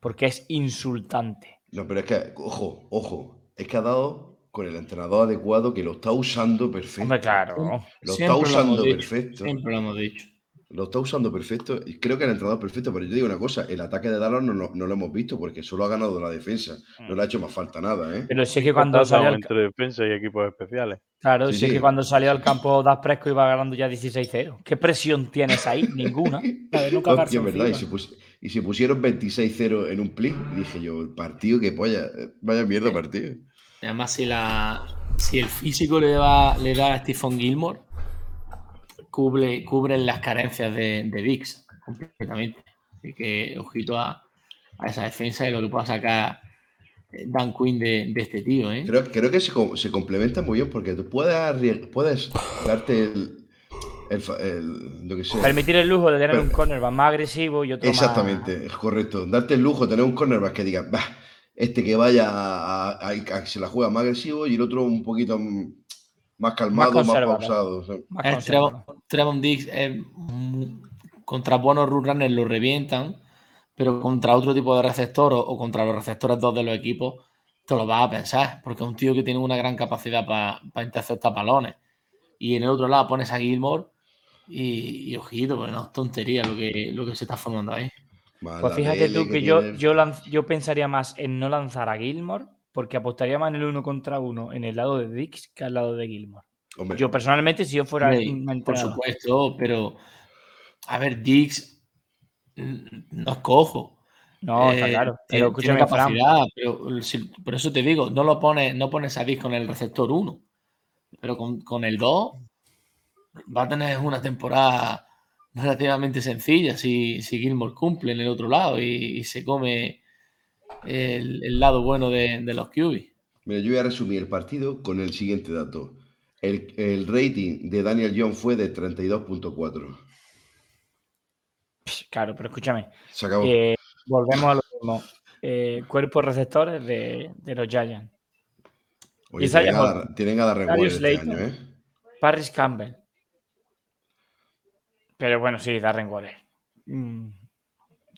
Porque es insultante. No, pero es que, ojo, ojo, es que ha dado con el entrenador adecuado que lo está usando perfecto. Hombre, claro. Lo está Siempre usando perfecto. Siempre lo hemos dicho. Lo está usando perfecto. Y creo que el entrenador perfecto. Pero yo digo una cosa: el ataque de Dallas no, no- no lo hemos visto porque solo ha ganado la defensa. No le ha hecho más falta nada, ¿eh? Pero sí que cuando salió al, entre defensa y equipos especiales. claro, Sí, sí sí. que cuando salió al campo Das Presco iba ganando ya 16-0. ¿Qué presión tienes ahí? Ninguna. No verdad. Y se, encima. pus- y se pusieron 26-0 en un pli. Y dije yo, el partido que polla. eh, Vaya mierda partido. Y Además, si, la, si el físico le da, le da a Stephen Gilmore, cubre, cubren las carencias de, de Dix completamente. Así que, ojito a, a esa defensa y lo que pueda sacar eh, Dan Quinn de, de este tío, ¿eh? Creo, creo que se, se complementa muy bien porque tú puedes, puedes darte el, el, fa- el- lo que sea. Permitir el lujo de tener Pero- un cornerback más agresivo y otro más- Exactamente, es correcto. Darte el lujo de tener un cornerback que diga, "Bah, este que vaya a, a- a- a que se la juega más agresivo y el otro un poquito más calmado, más, pausado. más Es conservador. Trevon, Trevon Diggs es mu- contra buenos run runners lo revientan, pero contra otro tipo de receptor o, o contra los receptores dos de los equipos, te lo vas a pensar, porque es un tío que tiene una gran capacidad para interceptar balones. Y en el otro lado pones a Gilmore y, y ojito, pues no es tontería lo que, lo que se está formando ahí. Pues fíjate tú que yo, yo, lanz- yo pensaría más en no lanzar a Gilmore, porque apostaría más en el uno contra uno en el lado de Dix que al lado de Gilmore. Hombre, Yo personalmente, si yo fuera Hombre, por supuesto, pero a ver, Diggs mm, no es cojo. no, está Eh, claro. tiene- Pero tiene escúchame, Fran, capacidad, pero si- por eso te digo, no lo pones, no pones a Dix con el receptor 1, pero con, con el 2 va a tener una temporada relativamente sencilla si, si Gilmore cumple en el otro lado y, y se come el, el lado bueno de, de los QB. mira, yo voy a resumir el partido con el siguiente dato. El, el rating de Daniel Jones fue de 32.4. Claro, pero escúchame. Se acabó. eh, volvemos a lo mismo. Eh, cuerpos receptores de, de los Giants. Oye, tienen, a dar, tienen a Darius este Slayton. año, ¿eh? Paris Campbell. Pero bueno, sí, Darren Waller. Mm,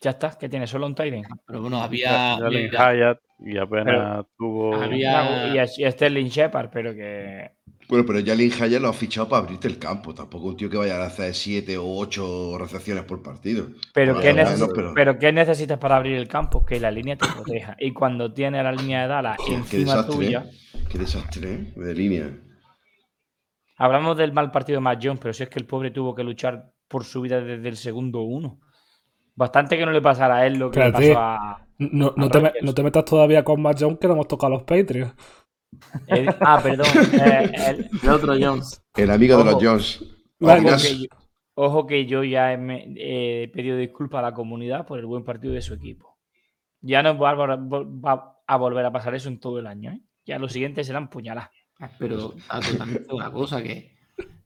Ya está, que tiene solo un Tyden. Pero bueno, había. Jalen había- Hyatt y apenas tuvo. había- Y a, y a Sterling Shepard, pero que. Bueno, pero Jalen Hyatt lo ha fichado para abrirte el campo. Tampoco un tío que vaya a hacer 7 o 8 recepciones por partido. Pero, ¿qué, pero- pero ¿qué necesitas para abrir el campo? Que la línea te proteja. Y cuando tiene la línea de Dallas Joder, qué encima desastre, tuya. ¿eh? Qué desastre, ¿eh? De línea. Hablamos del mal partido de Matt Jones, pero si es que el pobre tuvo que luchar por su vida desde el segundo uno. Bastante que no le pasara a él lo que le Espérate. pasó a. No, no a te, no te metas todavía con Matt Jones que no hemos tocado a los Patriots. el- ah, perdón. eh, el- El otro Jones. El amigo de los. Jones. Ojo, que yo, ojo que yo ya he, he pedido disculpas a la comunidad por el buen partido de su equipo. Ya no va a, va a volver a pasar eso en todo el año. ¿eh? Ya los siguientes serán puñaladas. Pero te una cosa que,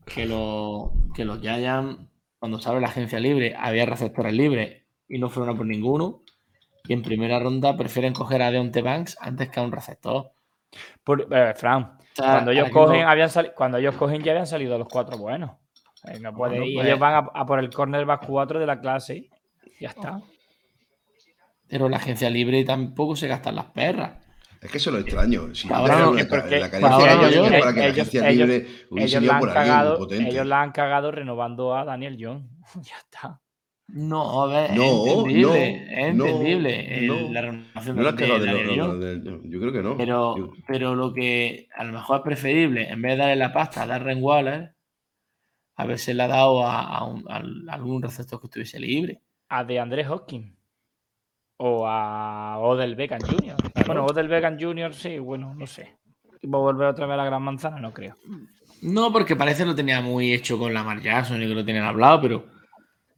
que, lo- que los Giants, cuando abre la agencia libre, había receptores libres y no fueron a por ninguno. Y en primera ronda prefieren coger a Deontay Banks antes que a un receptor. Por, eh, Fran, O sea, cuando ellos cogen, no- habían cuando ellos cogen ya habían salido los cuatro buenos. Eh, no puede, pues- ellos van a, a por el cornerback 4 de la clase. Ya está. Pero la agencia libre tampoco se gastan las perras. Es que eso lo extraño. Si Ahora te no, una es porque- ca- la porque carencia yo- para que la ellos- agencia ellos- libre hubiese Ellos ido la, han por alguien cagado, potente. ellos la han cagado renovando a Daniel Jones. ya está. No, a ver, No, es entendible. no, es no, entendible el- la renovación No de Daniel lo- lo- Yo creo que no. Pero, Yo- pero lo que a lo mejor es preferible, en vez de darle la pasta a Darren Waller, haberse la dado a, a un- a algún receptor que estuviese libre. A de Andrés Hopkins. O a Odell Beckham Jr. Bueno, Odell Beckham Jr. sí, bueno, no sé. ¿Va a volver otra vez a la gran manzana? No creo. No, porque parece que lo tenía muy hecho con Lamar Jackson y que lo tenían hablado, pero,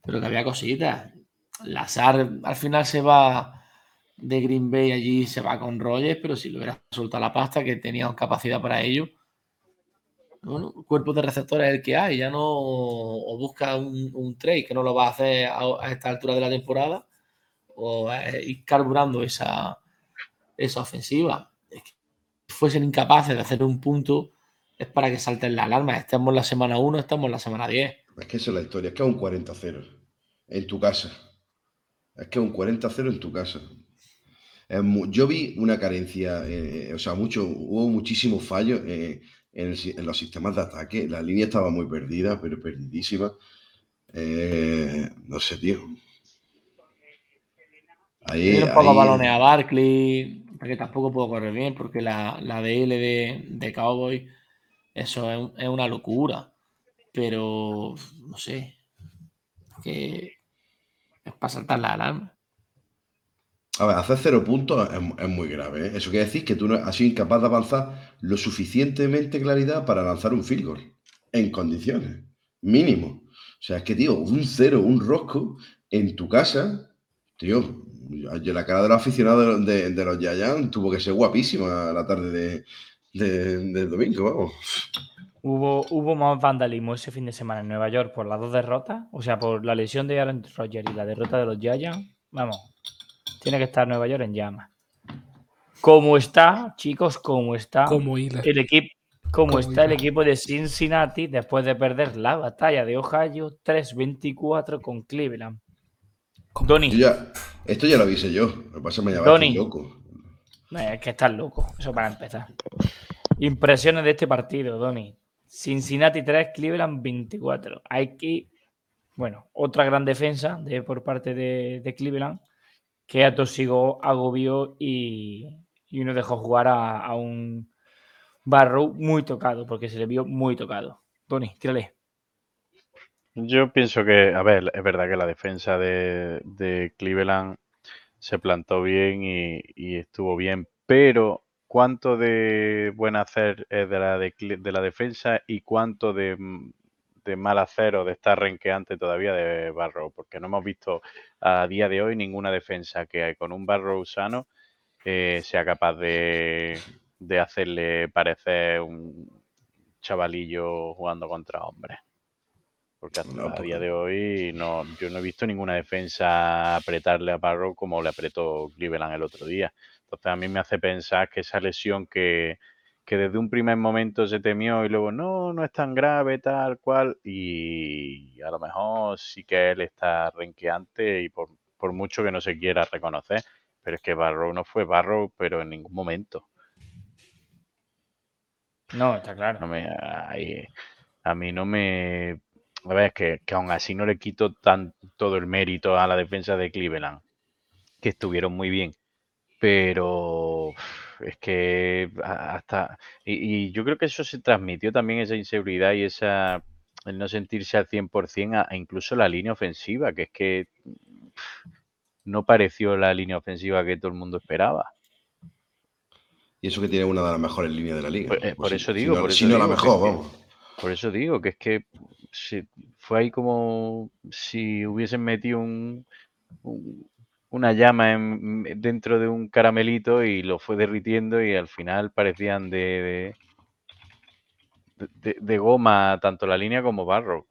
pero que había cositas. Lazar al final se va de Green Bay allí, se va con Rogers, pero si le hubiera soltado la pasta, que tenía capacidad para ello. Bueno, cuerpo de receptores es el que hay, ya no. O busca un, un trade que no lo va a hacer a, a esta altura de la temporada, o eh, ir carburando esa, esa ofensiva. Fuesen incapaces de hacer un punto, es para que salten la alarma. Estamos en la semana 1, estamos en la semana 10. Es que esa es la historia. Es que es un 40-0 en tu casa. Es que es un 40-0 en tu casa. Yo vi una carencia, eh, o sea, mucho, hubo muchísimos fallos eh, en, los sistemas de ataque. La línea estaba muy perdida, pero perdidísima. No sé, tío. Ahí, Tiene un poco ahí- balones a Barkley, porque tampoco puedo correr bien, porque la, la DL de, de Cowboy, eso es, un- es una locura. Pero, no sé, que es para saltar la alarma. A ver, hacer cero puntos es, es muy grave. ¿eh? Eso quiere decir que tú no has sido incapaz de avanzar lo suficientemente claridad para lanzar un field goal en condiciones, mínimo. O sea, es que, tío, un cero, un rosco en tu casa, tío, la cara de los aficionados de, de- de los Giants tuvo que ser guapísima la tarde de, de- del domingo, vamos. Hubo, hubo más vandalismo ese fin de semana en Nueva York por las dos derrotas. O sea, por la lesión de Aaron Rodgers y la derrota de los Giants. Vamos, tiene que estar Nueva York en llamas. Como está, chicos, como está hila. el equipo, como Como está el equipo de Cincinnati después de perder la batalla de Ohio 3-24 con Cleveland. Como- Donny, Yo ya- esto ya lo avisé yo. Lo que pasa es que me Donny. loco. Es que estás loco, eso para empezar. Impresiones de este partido, Donny. Cincinnati 3, Cleveland 24. Hay que, bueno, otra gran defensa de, por parte de, de Cleveland que atosigó, agobió y, y no dejó jugar a, a un Barrow muy tocado, porque se le vio muy tocado. Tony, tírale. Yo pienso que, a ver, es verdad que la defensa de, de Cleveland se plantó bien y, y estuvo bien, pero ¿cuánto de buen hacer es de la, de, de la defensa y cuánto de, mm, de mal hacer o de estar renqueante todavía de Barrow? Porque no hemos visto a día de hoy ninguna defensa que con un Barrow sano eh, sea capaz de, de hacerle parecer un chavalillos jugando contra hombres. Porque hasta No, a día de hoy no, yo no he visto ninguna defensa apretarle a Barrow como le apretó Cleveland el otro día. Entonces a mí me hace pensar que esa lesión que, que desde un primer momento se temió y luego no, no es tan grave, tal cual, y a lo mejor sí que él está renqueante y por, por mucho que no se quiera reconocer, pero es que Barrow no fue Barrow, pero en ningún momento. No, está claro. No me, ahí- a mí no me... A ver, que, que aún así no le quito tan, todo el mérito a la defensa de Cleveland, que estuvieron muy bien, pero es que hasta... Y, y yo creo que eso se transmitió también, esa inseguridad y esa... el no sentirse al 100% a, a incluso la línea ofensiva, que es que no pareció la línea ofensiva que todo el mundo esperaba. Y eso que tiene una de las mejores líneas de la liga. Por, eso digo, por eso la mejor, vamos. Por eso digo que es que fue ahí como si hubiesen metido un, un- una llama en- dentro de un caramelito y lo fue derritiendo y al final parecían de, goma tanto la línea como Barro.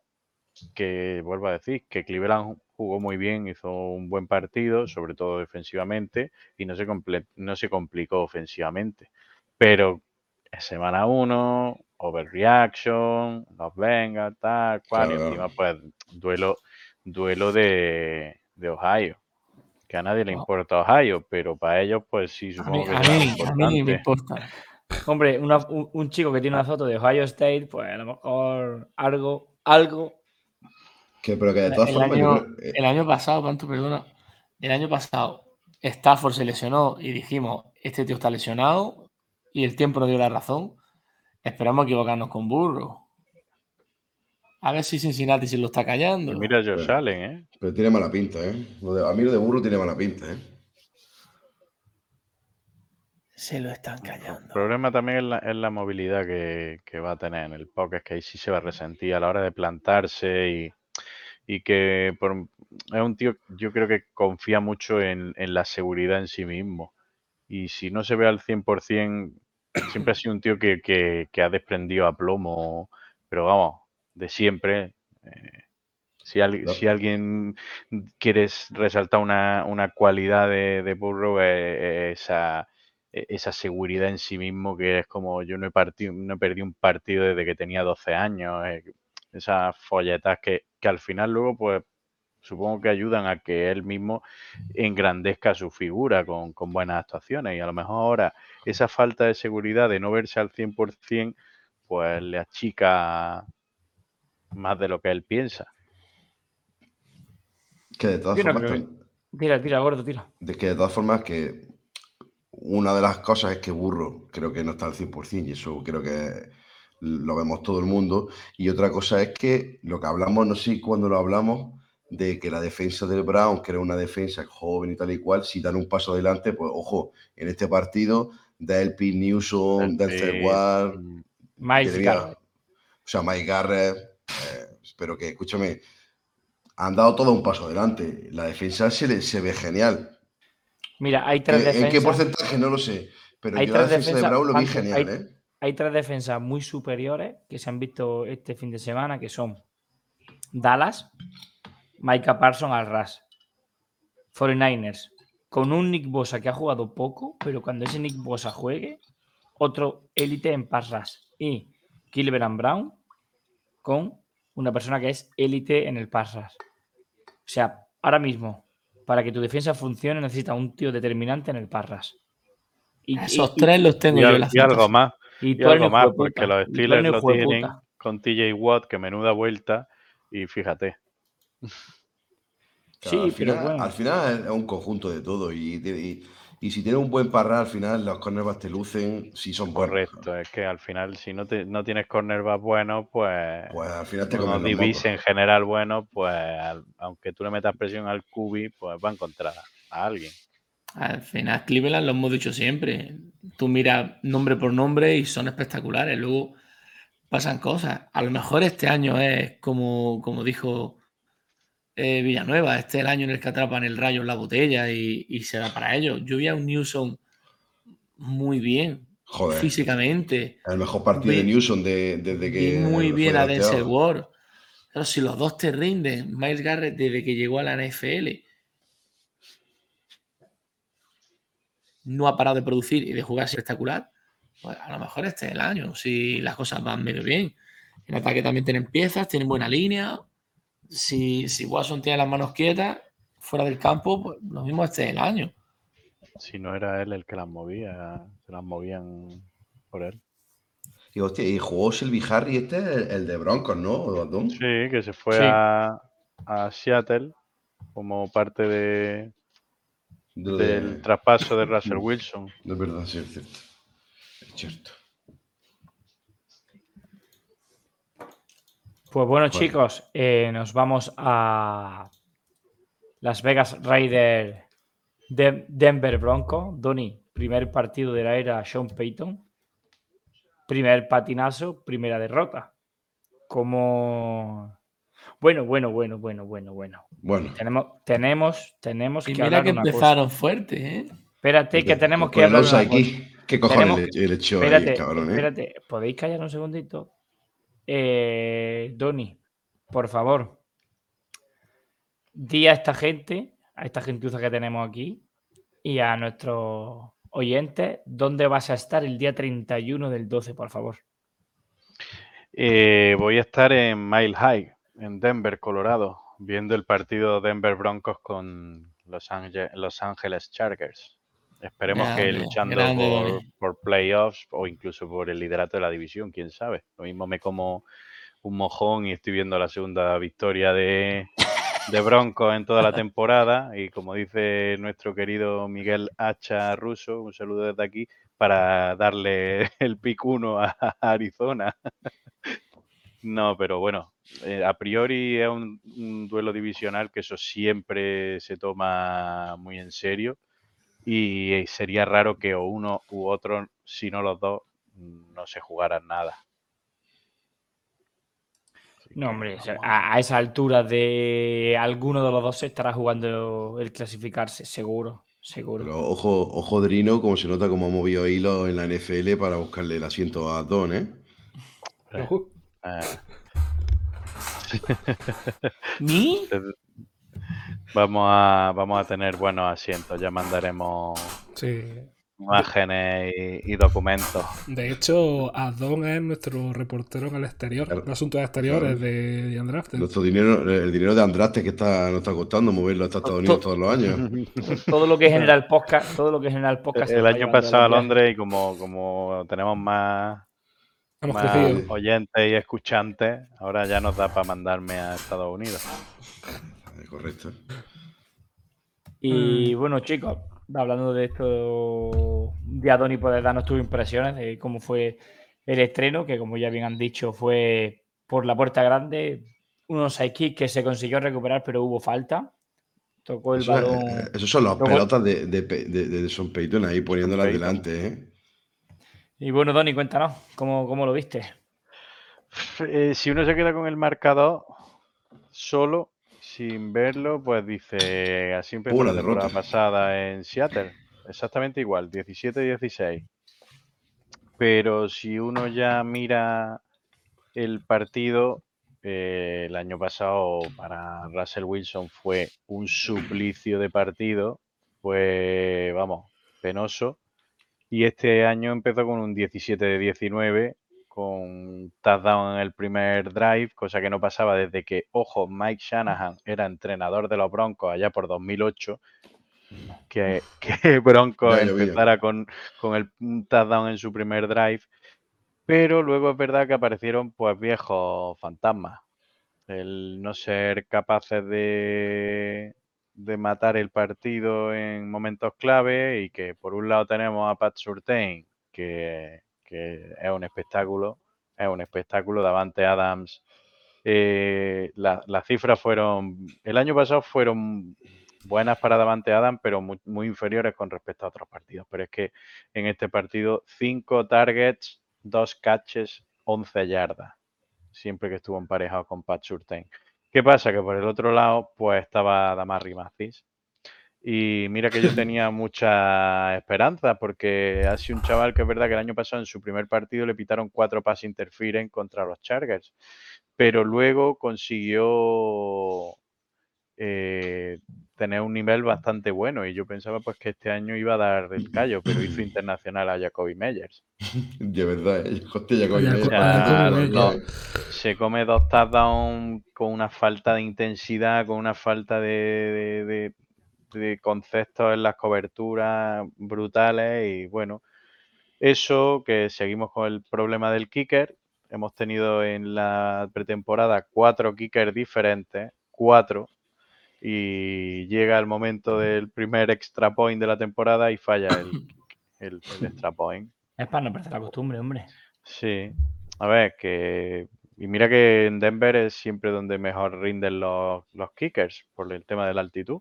Que vuelvo a decir, que Cleveland jugó muy bien, hizo un buen partido, sobre todo defensivamente, y no se, no se complicó ofensivamente. Pero en semana 1, overreaction, nos venga, tal, cual, Claro, y encima pues duelo, duelo de, de Ohio. Que a nadie le Oh. importa Ohio, pero para ellos pues sí, A mí, supongo que a mí- a mí me importa. Hombre, una- un, un chico que tiene una foto de Ohio State, pues a lo mejor algo, algo. Que, pero que de El, todas formas, año, eh, el año pasado, Pantu, perdona, el año pasado Stafford se lesionó y dijimos, este tío está lesionado y el tiempo nos dio la razón. Esperamos equivocarnos con Burro. A ver si Cincinnati se lo está callando. Y mira, Josh Bueno. Allen, ¿eh? pero tiene mala pinta, ¿eh? Lo de- a mí lo de burro tiene mala pinta, ¿eh? Se lo están El callando. problema también es la, es la movilidad que, que va a tener en el pocket, que ahí sí se va a resentir a la hora de plantarse y, y que por- es un tío, yo creo que confía mucho en, en la seguridad en sí mismo. Y si no se ve al 100%, siempre ha sido un tío que, que- que ha desprendido a plomo, pero vamos, de siempre. eh, si, al- si alguien quieres resaltar una, una cualidad de, de Burrow, es- es esa, e- esa seguridad en sí mismo que es como yo no he, partido, no he perdido un partido desde que tenía 12 años. eh, esas folletas que, que al final luego pues supongo que ayudan a que él mismo engrandezca su figura con, con buenas actuaciones y a lo mejor ahora esa falta de seguridad de no verse al 100% pues le achica más de lo que él piensa. Que de todas formas, tam- Tira, tira, gordo, tira. de que de todas formas que una de las cosas es que Burro creo que no está al 100% y eso creo que lo vemos todo el mundo. Y otra cosa es que lo que hablamos, no sé cuándo lo hablamos, de que la defensa del Brown, que era una defensa joven y tal y cual, si dan un paso adelante, pues ojo, en este partido, Delpi, Newsom, Delpit, Ward, mm, Jeremia- Garrett. o sea, Mike Garrett, eh, pero que, escúchame, han dado todo un paso adelante. La defensa se, le- se ve genial. Mira, hay tres ¿En, en qué defensas. porcentaje? No lo sé. Pero Hay yo la tres defensa de defensas, Brown lo vi genial, hay- ¿eh? Hay tres defensas muy superiores que se han visto este fin de semana, que son Dallas, Micah Parsons al RAS, 49ers, con un Nick Bosa que ha jugado poco, pero cuando ese Nick Bosa juegue, otro élite en pass rush. Y Cleveland Brown con una persona que es élite en el pass rush. O sea, ahora mismo, para que tu defensa funcione, necesita un tío determinante en el pass rush. Y, Esos y- tres los tengo Y, yo al- en la y algo más, y y algo más, porque los Steelers lo tienen con TJ Watt, que menuda vuelta, y fíjate. Claro, Sí, al, pero final, bueno. al final es un conjunto de todo. Y, y- y si tienes un buen parra, al final los cornerbacks te lucen si son buenos. Correcto, es que al final si no, te, no tienes cornerbacks buenos, pues Pues al final te comen los en general buenos, pues al- aunque tú le metas presión al cubi, pues va a encontrar a alguien. Al final, Cleveland lo hemos dicho siempre. Tú miras nombre por nombre y son espectaculares. Luego pasan cosas. A lo mejor este año es como, como dijo eh, Villanueva, este es el año en el que atrapan el rayo en la botella y, y se da para ellos. Yo vi a un Newsom muy bien, Joder. físicamente. El mejor partido de Newsom de- desde que. Muy bien a. Denzel Ward. Pero si los dos te rinden, Miles Garrett desde que llegó a la NFL no ha parado de producir y de jugar espectacular, pues a lo mejor este es el año, si las cosas van medio bien. En ataque también tienen piezas, tienen buena línea. Si, si Watson tiene las manos quietas, fuera del campo, pues lo mismo este es el año. Si no era él el que las movía, se las movían por él. Y, hostia, y jugó Shelby Harry, este, el, el de Broncos, ¿no? Sí, que se fue Sí. a, a Seattle como parte de- del traspaso de Russell Wilson. de verdad, sí, es cierto. Es cierto. Pues bueno, Bueno. chicos, eh, nos vamos a Las Vegas Raiders de Denver Bronco. Donny, primer partido de la era Sean Payton. Primer patinazo, primera derrota. Como. Bueno, bueno, bueno, bueno, bueno, bueno. Bueno, Tenemos, tenemos, tenemos Y que mira hablar que una cosa. empezaron fuertes, ¿eh? Espérate, que tenemos que hablar una cosa. kick. ¿Qué cojones Tenemos le, le echó ahí, Espérate, cabrón, eh? espérate. ¿Podéis callar un segundito? Eh, Donny, por favor. Di a esta gente, a esta gentuza que tenemos aquí y a nuestros oyentes, dónde vas a estar el día 31 del 12, por favor. Eh, voy a estar en Mile High, en Denver, Colorado, viendo el partido Denver Broncos con Los, Los Ángeles Chargers. Esperemos que luchando grande, por, playoffs o incluso por el liderato de la división, quién sabe. Lo mismo me como un mojón y estoy viendo la segunda victoria de, de Broncos en toda la temporada. Y como dice nuestro querido Miguel Hacha Russo, un saludo desde aquí, para darle el pick 1 a Arizona. No, pero bueno, eh, a priori es un, un duelo divisional que eso siempre se toma muy en serio y eh, sería raro que o uno u otro, si no los dos, no se jugaran nada. Así No, hombre, o sea, vamos a, esa altura de alguno de los dos se estará jugando el clasificarse, seguro, seguro. Pero ojo, ojo Drino, como se nota cómo ha movido hilos en la NFL para buscarle el asiento a Don, ¿eh? A- ¿Ni? vamos a vamos a tener buenos asientos, ya mandaremos Sí. imágenes y, y documentos. De hecho, Adon es nuestro reportero en el exterior. Claro. Los asuntos exteriores Claro. de, de Undrafted. Nuestro dinero, el dinero de Andraste que está, nos está costando moverlo hasta Estados Unidos todos los años. Todo lo que genera el podcast, todo lo que genera el podcast. El está año pasado a. Londres y como, como tenemos más oyentes y escuchantes, ahora ya nos da para mandarme a Estados Unidos. Eh, Correcto. Y Mm. bueno, chicos, hablando de esto, de Adoni, poder darnos tus impresiones de cómo fue el estreno, que como ya bien han dicho, fue por la puerta grande, unos sidekicks que se consiguió recuperar, pero hubo falta. Tocó el Eso es- balón. eh, esos son las pelotas de, de, Pe- de, de Son Payton ahí poniéndolas Payton. delante, ¿eh? Y bueno, Doni, cuéntanos, ¿cómo, cómo lo viste? Eh, si uno se queda con el marcador solo, sin verlo, pues dice, así empezó la la temporada derrota. pasada en Seattle. Exactamente igual, 17-16. Pero si uno ya mira el partido, eh, el año pasado para Russell Wilson fue un suplicio de partido, pues vamos, penoso. Y este año empezó con un 17 de 19, con un touchdown en el primer drive, cosa que no pasaba desde que, ojo, Mike Shanahan era entrenador de los Broncos allá por 2008, que, que Broncos empezara con, con el touchdown en su primer drive. Pero luego es verdad que aparecieron pues viejos fantasmas. El no ser capaces de, de matar el partido en momentos clave y que por un lado tenemos a Pat Surtain, que, que es un espectáculo, es un espectáculo, Davante Adams. eh, la- las cifras fueron, el año pasado fueron buenas para Davante Adams, pero muy, inferiores con respecto a otros partidos. Pero es que en este partido, 5 targets, 2 catches, 11 yardas, siempre que estuvo emparejado con Pat Surtain. ¿Qué pasa? Que por el otro lado, pues estaba Damarri Mathis. Y mira que yo tenía mucha esperanza porque ha sido un chaval que es verdad que el año pasado en su primer partido le pitaron cuatro pases interfieren contra los Chargers, pero luego consiguió eh, tener un nivel bastante bueno y yo pensaba pues que este año iba a dar el callo, pero hizo internacional a Jacoby Meyers. De verdad, ¿eh? Hostia, Jacoby Jaco- Meyers. Ya, se come dos touchdowns con una falta de intensidad, con una falta de, de- de- de conceptos en las coberturas brutales y bueno, eso que seguimos con el problema del kicker. Hemos tenido en la pretemporada cuatro kickers diferentes, cuatro, y llega el momento del primer extra point de la temporada y falla el, el- el extra point. Es para no perder la costumbre, hombre. Sí, a ver, que. Y mira que en Denver es siempre donde mejor rinden los, los kickers por el tema de la altitud.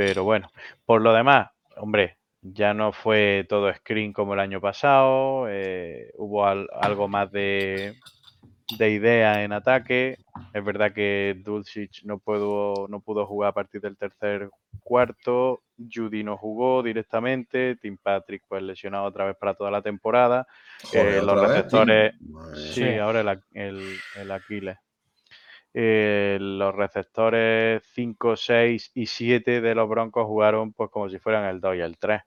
Pero bueno, por lo demás, hombre, ya no fue todo screen como el año pasado. eh, hubo al- algo más de, de idea en ataque. Es verdad que Dulcich no pudo, no pudo jugar a partir del tercer cuarto. Judy no jugó directamente. Tim Patrick, pues lesionado otra vez para toda la temporada. Joder, Eh, los vez, receptores. Sí, Sí. ahora el, el, el Aquiles. Eh, los receptores 5, 6 y 7 de los Broncos jugaron pues como si fueran el 2 y el 3.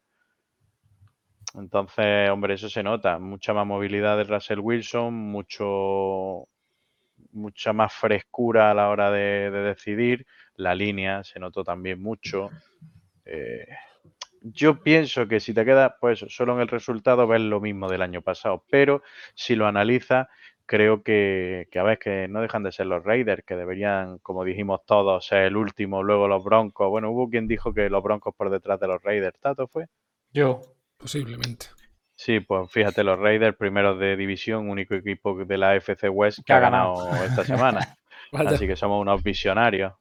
Entonces, hombre, eso se nota. Mucha más movilidad de Russell Wilson, mucho, mucha más frescura a la hora de, de decidir. La línea se notó también mucho. Eh, yo pienso que si te quedas pues solo en el resultado ves lo mismo del año pasado, pero si lo analizas, creo que, que a ver, que no dejan de ser los Raiders, que deberían, como dijimos todos, ser el último, luego los Broncos. Bueno, hubo quien dijo que los Broncos por detrás de los Raiders, ¿Tato fue? Yo. Posiblemente. Sí, pues fíjate, los Raiders, primeros de división, único equipo de la FC West que ha ganado. esta semana. Así que somos unos visionarios.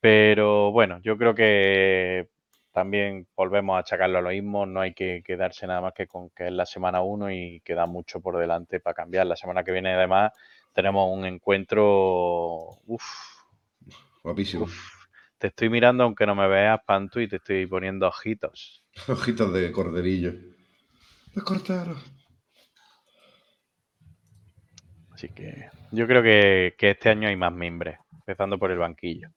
Pero bueno, yo creo que también volvemos a achacarlo a lo mismo. No hay que quedarse nada más que con que es la semana 1 y queda mucho por delante para cambiar. La semana que viene, además, tenemos un encuentro. Uf, Guapísimo. uf. Te estoy mirando aunque no me veas, Pantu, y te estoy poniendo ojitos. Ojitos de corderillo. Me cortaron. Así que yo creo que, que este año hay más mimbres, empezando por el banquillo.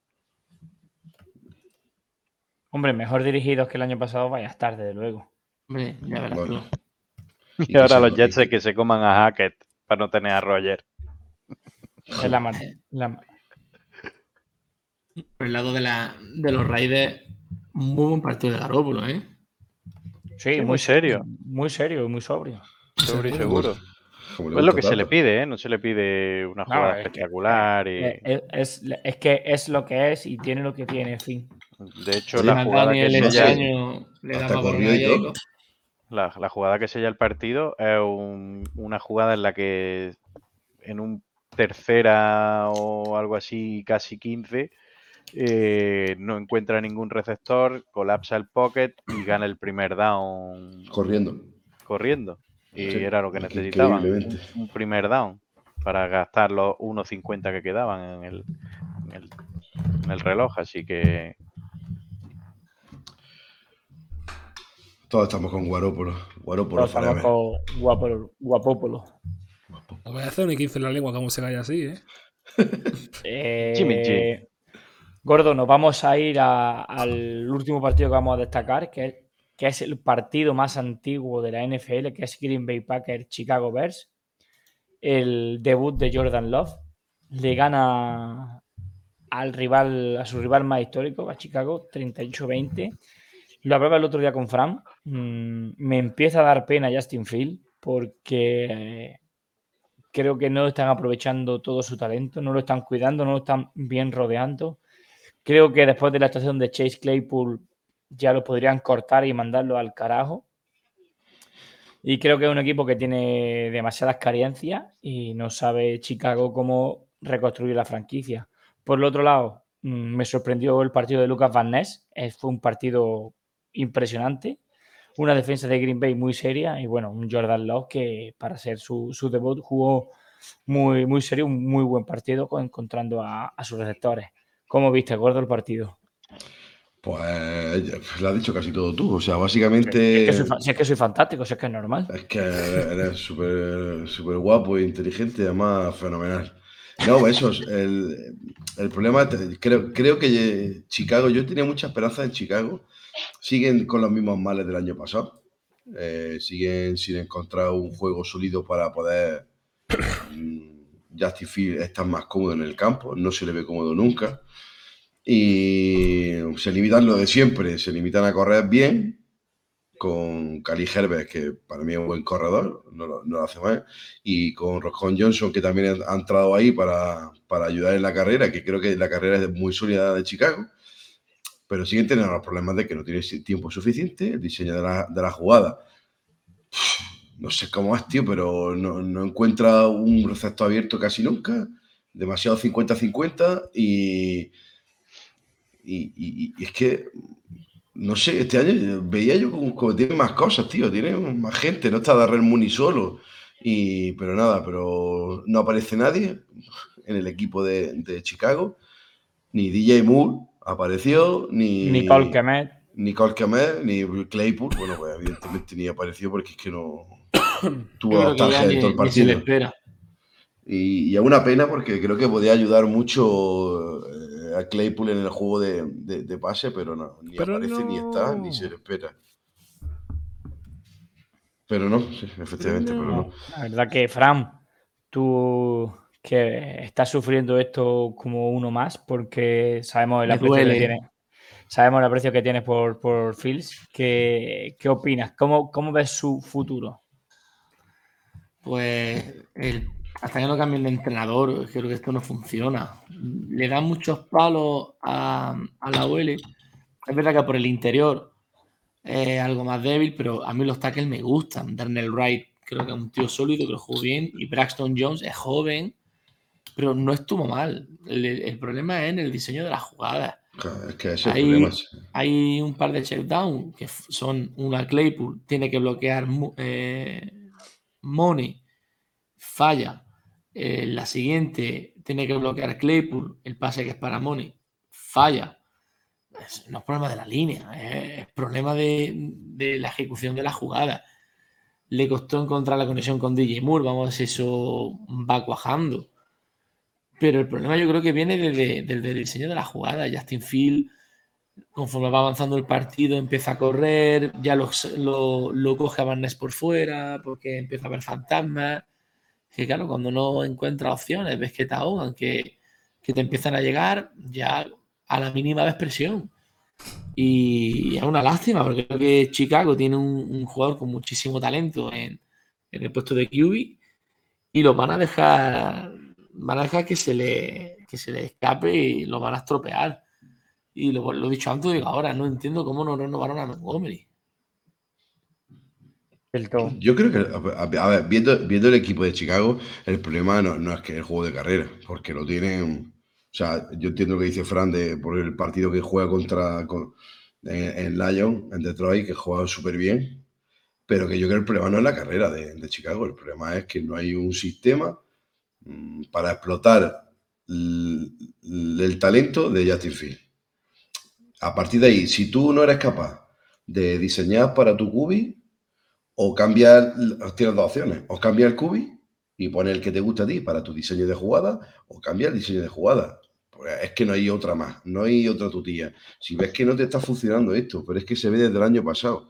Hombre, mejor dirigidos que el año pasado, vayas tarde, desde luego. Hombre, ya verás Bueno. tú. Y ahora los Jets es que se coman a Hackett para no tener a Roger. Es la, man- la- Por el lado de, la, de los Raiders, muy buen partido de Garópolo, ¿eh? Sí, muy serio. Muy serio y muy sobrio. Seguro y Seguro. Es lo que se le pide, ¿eh? No se le pide una No, jugada que- espectacular. y, Es, es- es que es lo que es y tiene lo que tiene, en fin. De hecho, la jugada, que Daniel sella, año le daba por la, la jugada que sella el partido es un- una jugada en la que en un tercera o algo así, casi 15, eh, no encuentra ningún receptor, colapsa el pocket y gana el primer down. Corriendo. corriendo. Y Sí, era lo que necesitaban, un, primer down para gastar los 1.50 que quedaban en el, en el, en el reloj. Así que Todos estamos con Guarópolo. Guarópolo Todos estamos con guapo- guapópolo. No voy a hacer un 15 en la lengua como se calla así, ¿eh? Eh, Jimmy G. Gordo, nos vamos a ir a- al último partido que vamos a destacar, que es, que es el partido más antiguo de la NFL, que es Green Bay Packers Chicago Bears. El debut de Jordan Love. Le gana al rival, a su rival más histórico, a Chicago, 38-20. Lo hablaba el otro día con Fran. Mm, me empieza a dar pena Justin Field porque eh, creo que no están aprovechando todo su talento, no lo están cuidando, no lo están bien rodeando. Creo que después de la estación de Chase Claypool ya lo podrían cortar y mandarlo al carajo. Y creo que es un equipo que tiene demasiadas carencias y no sabe Chicago cómo reconstruir la franquicia. Por el otro lado, mm, me sorprendió el partido de Lucas Van Ness. Eh, Fue un partido impresionante. Una defensa de Green Bay muy seria y bueno, un Jordan Love que para ser su, su debut jugó muy, muy serio, un muy buen partido con- encontrando a, a sus receptores. ¿Cómo viste, gordo, el partido? Pues lo has dicho casi todo tú. O sea, básicamente. Es que soy, si es que soy fantástico, si es que es normal. Es que eres súper súper guapo e inteligente, además fenomenal. No, eso es. El, el problema, creo, creo que Chicago, yo tenía mucha esperanza en Chicago. Siguen con los mismos males del año pasado. Eh, siguen sin encontrar un juego sólido para poder. mm, Justin Field más cómodo en el campo. No se le ve cómodo nunca. Y se limitan lo de siempre. Se limitan a correr bien. Con Cali Herbert, que para mí es un buen corredor, no lo, no lo hace mal. Y con Roscon Johnson, que también ha entrado ahí para, para ayudar en la carrera, que creo que la carrera es muy sólida de Chicago. Pero siguen teniendo los problemas de que no tiene tiempo suficiente, el diseño de la, jugada. No sé cómo es, tío, pero no, no encuentra un receptor abierto casi nunca. Demasiado 50-50 y, y, y- es que, no sé, este año veía yo como, como tiene más cosas, tío, tiene más gente, no está Darrell Mooney solo. Y, pero nada, pero no aparece nadie en el equipo de, de Chicago. Ni DJ Moore apareció, ni Nicole Kemet. Nicole Kemet, ni Claypool. Bueno, pues evidentemente ni apareció porque es que no tuvo en ni- todo el ni se le partido. espera. Y, y es una pena porque creo que podía ayudar mucho eh, a Claypool en el juego de, de- de pase, pero no, ni Pero aparece, ni está, ni se le espera. Pero no, sí, efectivamente, pero no. La verdad que, Fran, tú que estás sufriendo esto como uno más, porque sabemos el Me aprecio que tienes. Sabemos el aprecio que tienes por, por Fields. ¿Qué, qué opinas? ¿Cómo, ¿Cómo ves su futuro? Pues el- hasta que no cambien de entrenador, creo que esto no funciona. Le dan muchos palos a, a la OL. Es verdad que por el interior es algo más débil, pero a mí los tackles me gustan. Darnell Wright creo que es un tío sólido, que lo jugó bien. Y Braxton Jones es joven, pero no estuvo mal. El, el problema es en el diseño de las jugadas. Claro, Es que ese problema. sí. Hay un par de checkdown que son una Claypool, tiene que bloquear eh, Money, falla. Eh, la siguiente tiene que bloquear Claypool, el pase que es para Money, falla. Es- no es problema de la línea, es, es problema de, de la ejecución de la jugada. Le costó encontrar la conexión con DJ Moore, vamos a ver si eso va cuajando. Pero el problema yo creo que viene desde, el diseño de la jugada. Justin Field conforme va avanzando el partido, empieza a correr, ya lo, lo, lo coge a Barnes por fuera, porque empieza a ver fantasmas. Que claro, cuando no encuentra opciones, ves que te ahogan, que, que te empiezan a llegar, ya a la mínima ves presión. Y es una lástima, porque creo que Chicago tiene un, un jugador con muchísimo talento en, en el puesto de QB y lo van a dejar, van a dejar que se le, que se le escape y lo van a estropear. Y lo, lo he dicho antes, digo ahora, no entiendo cómo no renovaron a Montgomery. Del todo. Yo creo que, a a ver, viendo, viendo el equipo de Chicago, el problema no, no es que el juego de carrera, porque lo tienen. O sea, yo entiendo lo que dice Fran de, por el partido que juega contra con- en, en Lion, en Detroit, que juega súper bien, pero que yo creo que el problema no es la carrera de, de Chicago, el problema es que no hay un sistema para explotar el talento de Justin Field. A partir de ahí, si tú no eres capaz de diseñar para tu cubi, o cambiar, tienes dos opciones, o cambia el cubi y pone el que te gusta a ti para tu diseño de jugada, o cambia el diseño de jugada. Pues es que no hay otra más, no hay otra tutilla. Si ves que no te está funcionando esto, pero es que se ve desde el año pasado,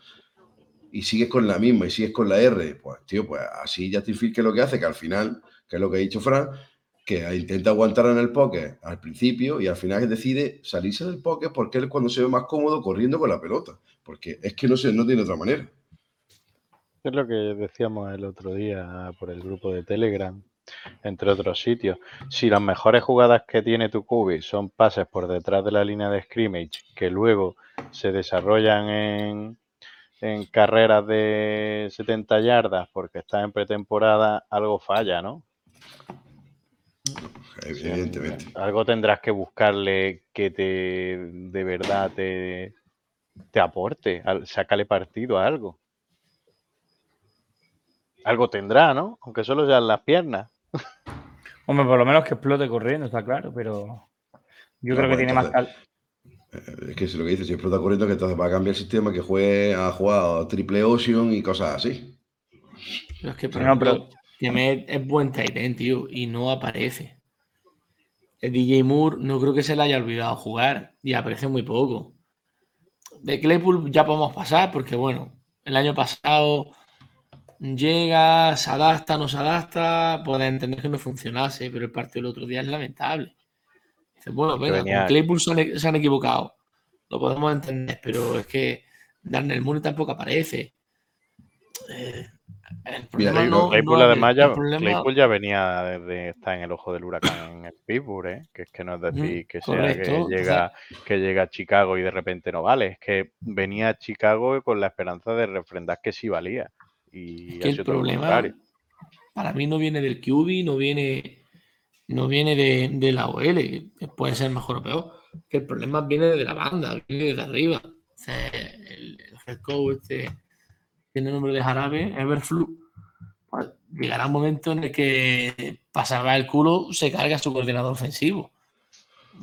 y sigues con la misma y sigues con la R, pues tío, pues así Justin Field que lo que hace, que al final, que es lo que ha dicho Fran, que intenta aguantar en el pocket al principio y al final decide salirse del pocket porque él cuando se ve más cómodo corriendo con la pelota, porque es que no, se, no tiene otra manera. Es lo que decíamos el otro día por el grupo de Telegram, entre otros sitios. Si las mejores jugadas que tiene tu cubi son pases por detrás de la línea de scrimmage, que luego se desarrollan en, en carreras de 70 yardas porque estás en pretemporada, algo falla, ¿no? Evidentemente. Algo tendrás que buscarle que te de verdad te, te aporte, al- sácale partido a algo. Algo tendrá, ¿no? Aunque solo sean las piernas. Hombre, por lo menos que explote corriendo, está claro, pero yo No, creo que pues tiene más entonces- tal. Eh, Es que es lo que dice, si explota corriendo, que entonces va a cambiar el sistema, que juegue a jugar triple ocean y cosas así. Pero es que, por No, ejemplo, pero- Es buen tight end, tío, y no aparece. El DJ Moore no creo que se le haya olvidado jugar y aparece muy poco. De Claypool ya podemos pasar porque, bueno, el año pasado llega, se adapta, no se adapta, puede entender que no funcionase, pero el partido del otro día es lamentable. Dices, bueno, venga, con Claypool se han, se han equivocado, lo podemos entender, pero es que Darnell Mooney tampoco aparece. Eh, el problema Claypool- no- Claypool no es- además ya, el problema- Claypool ya venía desde estar en el ojo del huracán en Pittsburgh, ¿eh? que es que no es decir Mm, que sea que llega, que llega a Chicago y de repente no vale, es que venía a Chicago con la esperanza de refrendar que sí valía. Y Es que el problema para mí no viene del QB, no viene, no viene de, de la OL, puede ser mejor o peor. Que el problema viene de la banda, viene desde arriba. O sea, el, el head coach este tiene nombre de jarabe, Everflu. Pues llegará un momento en el que pasará el culo, se carga su coordinador ofensivo.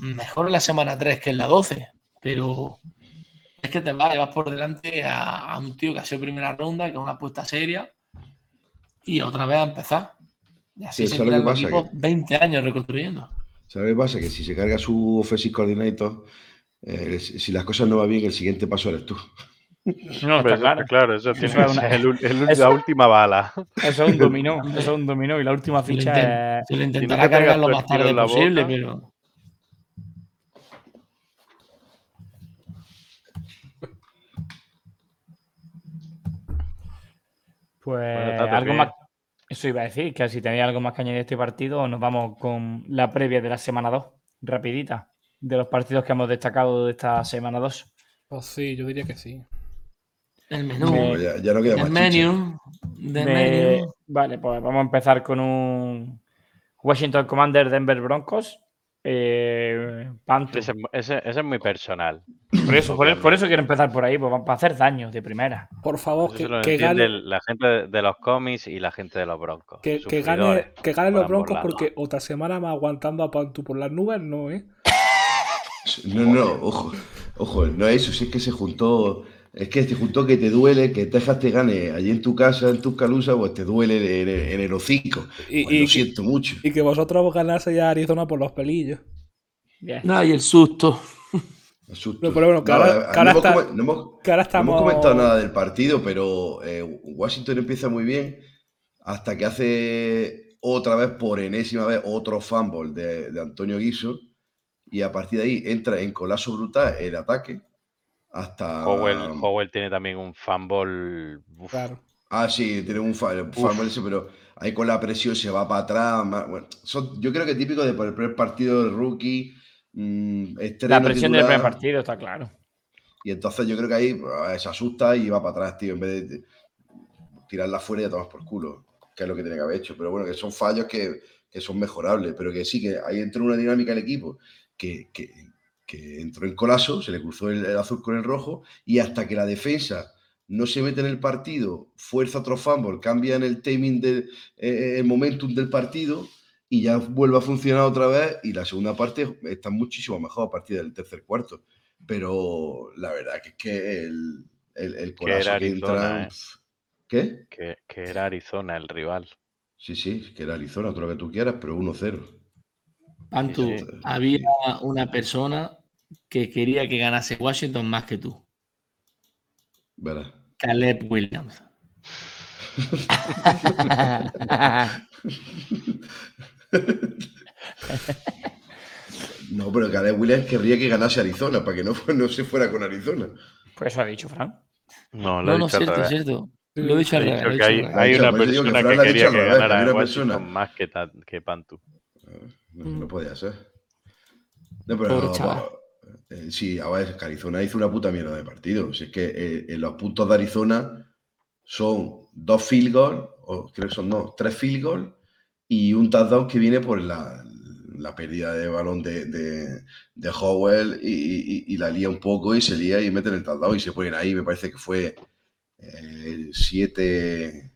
Mejor en la semana 3 que en la 12, pero es que te vas, vas por delante a, a un tío que ha sido primera ronda, que es una apuesta seria, y otra vez a empezar. Y así Sí, se eso es lo tiran que los pasa, equipos que- 20 años reconstruyendo. ¿Sabes qué pasa? Que si se carga su offensive coordinator, eh, si las cosas no van bien, el siguiente paso eres tú. No, Hombre, está eso- claro. eso tiene Eso es una- ser el ul- el ul- eso- la última bala. Eso es un dominó. Eso es un dominó. Y la última ficha es. se lo intentará cargar lo más tarde posible, boca. pero Pues Bueno, algo más. Eso iba a decir, que si tenéis algo más que añadir a este partido, nos vamos con la previa de la semana 2, rapidita, de los partidos que hemos destacado de esta semana 2. Pues sí, yo diría que sí. El menú, Me- ya, ya no queda el más menú, del Me- menú. Vale, pues vamos a empezar con un Washington Commander Denver Broncos. Eh. Ese, ese- ese es muy personal. Por eso, por, por eso quiero empezar por ahí, pues, para hacer daño de primera. Por favor, que, que gane, la gente de- los cómics y la gente de los broncos. que, que gane, que ganen por los broncos porque otra semana más aguantando a Pantu por las nubes, no, ¿eh? No, no, ojo, ojo, no es eso, si es que se juntó, es que se juntó que te duele, que Texas te gane allí en tu casa, en Tuscaloosa, pues te duele en, el- en el hocico. Y, Pues y lo que- siento mucho. y que vosotros ganaseis a Arizona por los pelillos. Bien. No, y el susto. Asusto. No, pero bueno, que No, hemos está- no hemos- no hemos comentado nada del partido, pero eh, Washington empieza muy bien hasta que hace otra vez, por enésima vez, otro fumble de, de Antonio Guiso. Y a partir de ahí entra en colapso brutal el ataque. Hasta. Howell, Howell tiene también un fumble. uf, Claro. Ah, sí, tiene un fa- fumble ese, pero ahí con la presión se va para atrás. ma- bueno, son- yo creo que típico de por el primer partido del rookie. mm, estreno La presión del primer partido, está claro. Y entonces yo creo que ahí pues, se asusta y va para atrás, tío, en vez de tirarla fuera y ya tomas por culo, que es lo que tiene que haber hecho. Pero bueno, que son fallos que, que son mejorables, pero que sí, que ahí entró una dinámica del equipo que, que- que entró en colapso, se le cruzó el, el azul con el rojo, y hasta que la defensa no se mete en el partido, fuerza otro fumble, cambia en el timing del eh, el momentum del partido y ya vuelve a funcionar otra vez y la segunda parte está muchísimo mejor a partir del tercer cuarto. Pero la verdad que es que el, el, el Que colapso entra... ¿eh? ¿Qué? Que, que era Arizona el rival. Sí, sí, que era Arizona, todo lo que tú quieras, pero 1-0. Pantu, Sí, sí. había una persona que quería que ganase Washington más que tú. Verás. Caleb Williams. No, pero Caleb Williams querría que ganase Arizona, para que no, no se fuera con Arizona. Pues eso ha dicho Fran. No, lo No, he no, dicho cierto, cierto. Lo he dicho al revés. que hay, hay una por que persona que dicho quería que que ganara una persona- más que, que Pantu. No, no podía ser. No, pero. Eh, sí, a ver, Arizona hizo una puta mierda de partido. Si es que eh, en los puntos de Arizona son dos field goals, o creo que son no, tres field goals, y un touchdown que viene por la, pérdida de balón de, de, de Howell y, la lía un poco y se lía y meten el touchdown y se ponen ahí. Me parece que fue eh, 7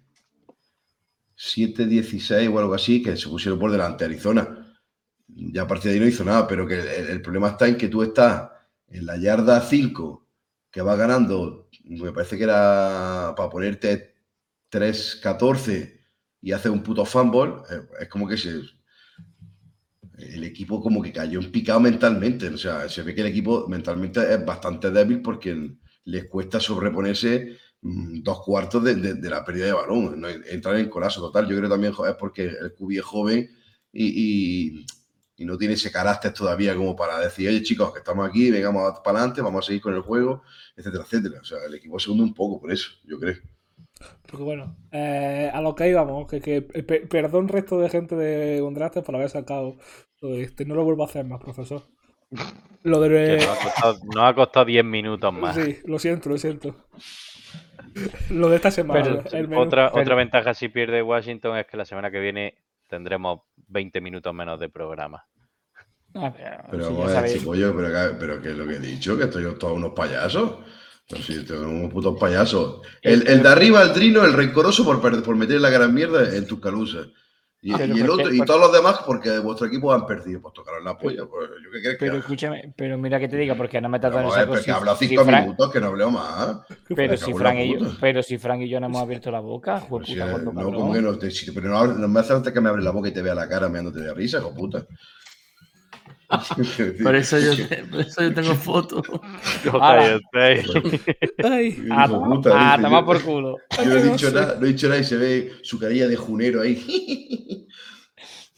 7-16 o algo así, que se pusieron por delante Arizona. Ya a partir de ahí no hizo nada, pero que el, problema está en que tú estás en la yarda 5, que va ganando, me parece que era para ponerte 3-14 y hace un puto fumble, eh, es como que se, el equipo como que cayó en picado mentalmente. O sea, se ve que el equipo mentalmente es bastante débil porque les cuesta sobreponerse mm, dos cuartos de, la pérdida de balón, ¿no? entrar en colapso total. Yo creo también es porque el QB es joven y- y no tiene ese carácter todavía como para decir, oye chicos, que estamos aquí, vengamos para adelante, vamos a seguir con el juego, etcétera, etcétera. O sea, el equipo se hunde un poco por eso, yo creo. Porque bueno, eh, a lo que íbamos, que, que pe- perdón resto de gente de Undrafted por haber sacado todo este. No lo vuelvo a hacer más, profesor. Lo de... nos ha costado, nos ha costado 10 minutos más. Sí, lo siento, lo siento. Lo de esta semana. Pero- el menú. Otra, Pero- otra ventaja si pierde Washington es que la semana que viene tendremos 20 minutos menos de programa. Ah, pero, Pero chico, yo, pero, que- pero que es lo que he dicho, que estoy todos unos payasos. Pero sí, tengo unos putos payasos. El, el de arriba, el drino, el rencoroso por, perder- por meter la gran mierda en tus calusas. Y, y el otro, y todos los demás porque vuestro equipo han perdido. Pues tocaron la polla. Pues, ¿Yo qué que Pero haga? escúchame, pero mira que te diga, porque no me vamos de a ver, saco. que habla si, cinco Frank, minutos, que no hableo más. pero, si Frank y yo, puta. pero si Frank y yo no hemos abierto la boca, Pues sí, gordo no, como que no, te- si- pero no, no me hace falta que me abre la boca y te vea la cara meándote de risa, hijo puta. Por eso yo, por eso yo tengo fotos. Ahora. Ay, Ah, ah, yo- por culo. Yo no he dicho nada, no he dicho nada y se ve su carilla de junero ahí.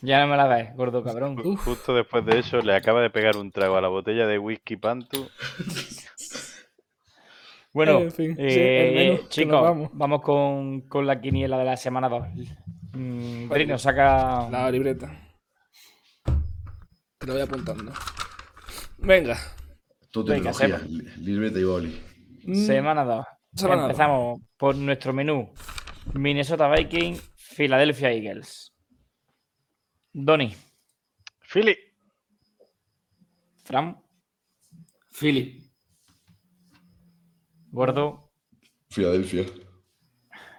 Ya no me la ves, gordo cabrón. Ju- Justo después de eso le acaba de pegar un trago a la botella de whisky Pantu. Bueno, En fin, sí, eh, chicos, vamos. vamos, con, con la quiniela de la semana 2. Brino, saca. la libreta. Te lo voy apuntando. Venga. Todo Venga, tecnología, libreta y boli. Semana 2. Semana dos. Empezamos por nuestro menú: Minnesota Vikings, Philadelphia Eagles. Donny, Philly. Fran, Philly. Gordo, Filadelfia.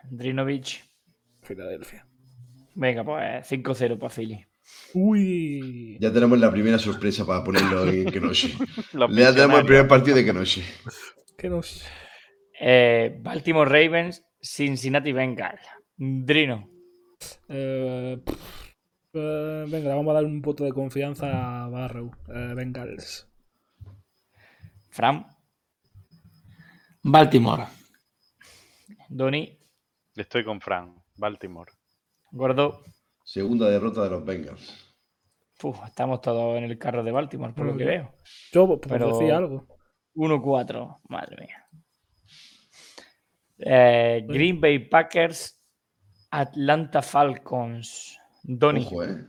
Drinovich. Filadelfia. Venga, pues 5-0 para Philly. Uy. Ya tenemos la primera sorpresa para ponerlo en Kenoshi. Ya tenemos el primer partido de Kenoshi. Que nos. Eh, Baltimore Ravens, Cincinnati Bengals. Drino, Eh, pff, eh, venga, vamos a dar un voto de confianza a Barrow. Eh, Bengals. Fran, Baltimore. Donny, Estoy con Fran. Baltimore. Gordo. Segunda derrota de los Bengals. Uf, estamos todos en el carro de Baltimore, por lo que veo. Yo, por Pero- decir algo. 1-4, madre mía. Eh, Green Bay Packers, Atlanta Falcons. Donny, Ojo, ¿eh?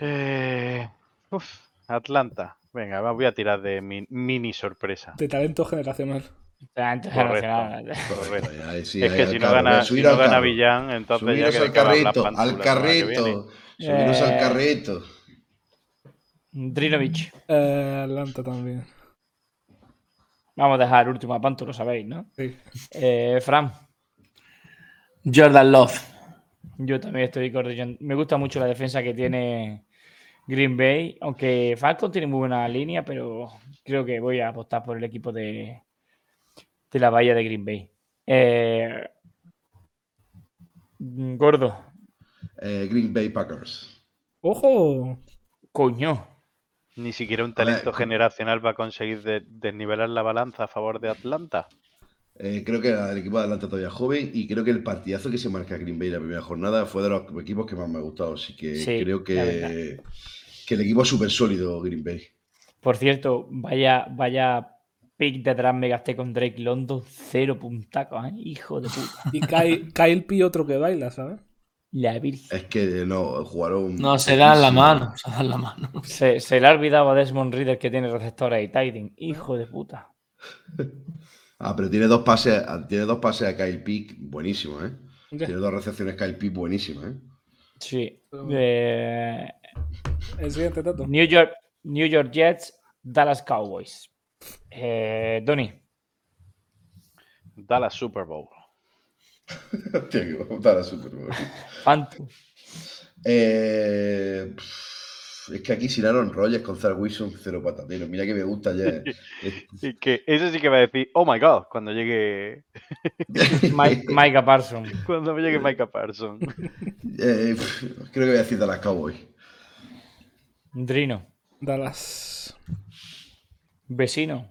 Eh, uf, Atlanta. Venga, voy a tirar de mi- mini sorpresa. De talento generacional. Correcto. Correcto. Sí, es que si no gana, si no. Villán, entonces Subiros al carrito, al carrito. Subiros al Eh, carrito. Drinovich. Eh, Atlanta también. Vamos a dejar el último a Panto, lo sabéis, ¿no? Sí. Eh, Fran, Jordan Love. yo también estoy con. Me gusta mucho la defensa que tiene Green Bay, aunque Falcon tiene muy buena línea, pero creo que voy a apostar por el equipo de, de la Bahía de Green Bay. Eh, gordo, Eh, Green Bay Packers. ¡Ojo! coño. Ni siquiera un talento generacional va a conseguir de- desnivelar la balanza a favor de Atlanta. Eh, creo que el equipo de Atlanta todavía es joven y creo que el partidazo que se marca Green Bay la primera jornada fue de los equipos que más me ha gustado. Así que Sí, creo que, que el equipo es súper sólido, Green Bay. Por cierto, vaya, vaya pick detrás me gasté con Drake London, cero puntacos, ¿eh? hijo de puta. Y Kyle, Kyle P otro que baila, ¿sabes? La virgen. Es que no, jugaron. No, se dan la mano. Se dan la mano. Se, se le ha olvidado a Desmond Reader que tiene receptores y Titan. Hijo de puta. Ah, pero tiene dos pases, tiene dos pases a Kyle Pick buenísimos, ¿eh? Tiene dos recepciones Kyle Pick buenísimas, ¿eh? Sí. Eh, El siguiente dato. New, York, New York Jets, Dallas Cowboys. Eh, Donny, Dallas Super Bowl. A Super Bowl. Eh, Es que aquí sin Aaron Rodgers con Zach Wilson, cero patatero. Mira que me gusta ya. Y que eso sí que va a decir, oh my god, cuando llegue, Mike- Micah Parsons. cuando me llegue Micah Parsons. eh, creo que voy a decir Dallas Cowboys. Drino. Dallas. Vecino.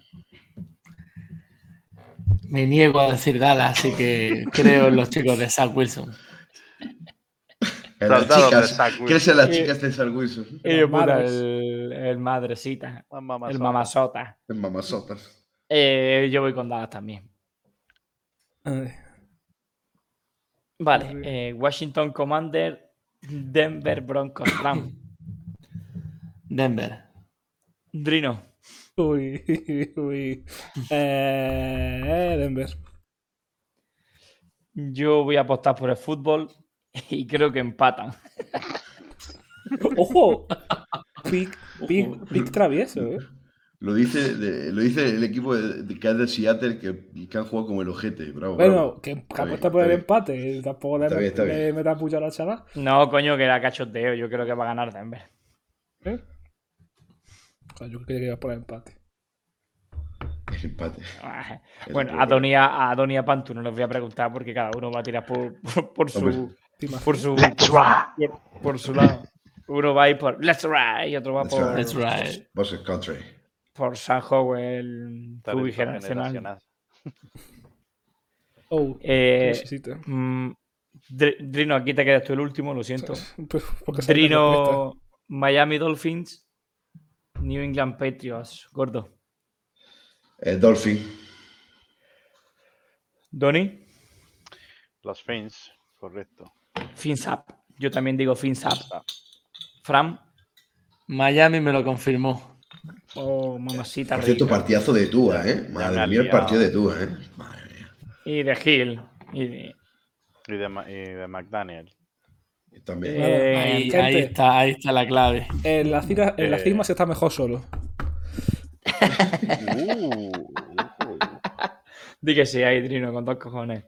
Me niego a decir Dallas, así que creo en los chicos de Zach Wilson. En las Soldados de chicas. Zach Wilson. ¿Qué son las Eh, chicas de Zach Wilson? Eh, puta, madres. el, el madrecita. El mamazotas. mamazota. En mamazotas. Eh, yo voy con Dallas también. Vale. Eh, Washington Commander. Denver Broncos Ram. Denver. Drino. Uy, uy. Eh, Denver. Yo voy a apostar por el fútbol y creo que empatan. ¡Ojo! Pick, pick, pick travieso, ¿eh? Lo dice, de- lo dice el equipo de, de- que es de Seattle que, que han jugado como el ojete. Bravo, Bueno, bravo. que, apuesta por el empate. Tampoco le, está le metas a la chaval. No, coño, que era cachoteo. Yo creo que va a ganar Denver. ¿eh? Yo creía que ibas por el empate. El empate. Ah, El Bueno, a Doni a, a Doni y a Pantu no les voy a preguntar porque cada uno va a tirar por, por, por su, por su por, por su lado. Uno va a ir por Let's Ride y otro va Let's por, ride. That's right. Versus Country. por San el Talento rugby generacional. Oh, Eh, necesito. mm, Dr- Drino, aquí te quedas tú el último, lo siento. Drino, Miami Dolphins, New England Patriots, gordo. El Dolphin. Doni, Los Fins, correcto. Fins up. Yo también digo Fins up. Fran, Miami me lo confirmó. oh mamacita Por cierto, rica. partidazo de Tua, ¿eh? Madre mía, el partido de Tua, ¿eh? Madre mía. Y de Hill. Y de- Y de, Ma- y de McDaniel. También. Eh, Ahí, gente. ahí está, ahí está la clave. En la, cira- en la Eh. cisma se está mejor solo. Uh, Di que sí, ahí Drino, con dos cojones.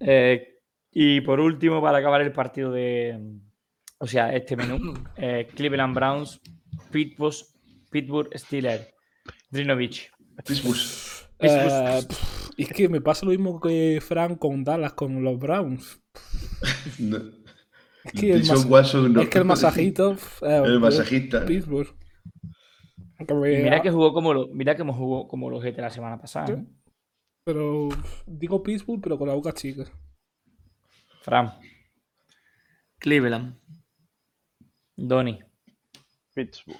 Eh, y por último, para acabar el partido de. O sea, este menú: eh, Cleveland Browns, Pittsburgh, Pittsburgh Steelers, Drinovich. Pittsburgh. Eh, es que me pasa lo mismo que Frank con Dallas, con los Browns. No. Es que el, mas- Watson no- es que el masajito. eh, El masajista. Pittsburgh. Me- Mira que jugó como lo, mira que jugó como los GT la semana pasada. ¿eh? Pero digo Pittsburgh, pero con la boca chica. Fran, Cleveland. Donny, Pittsburgh.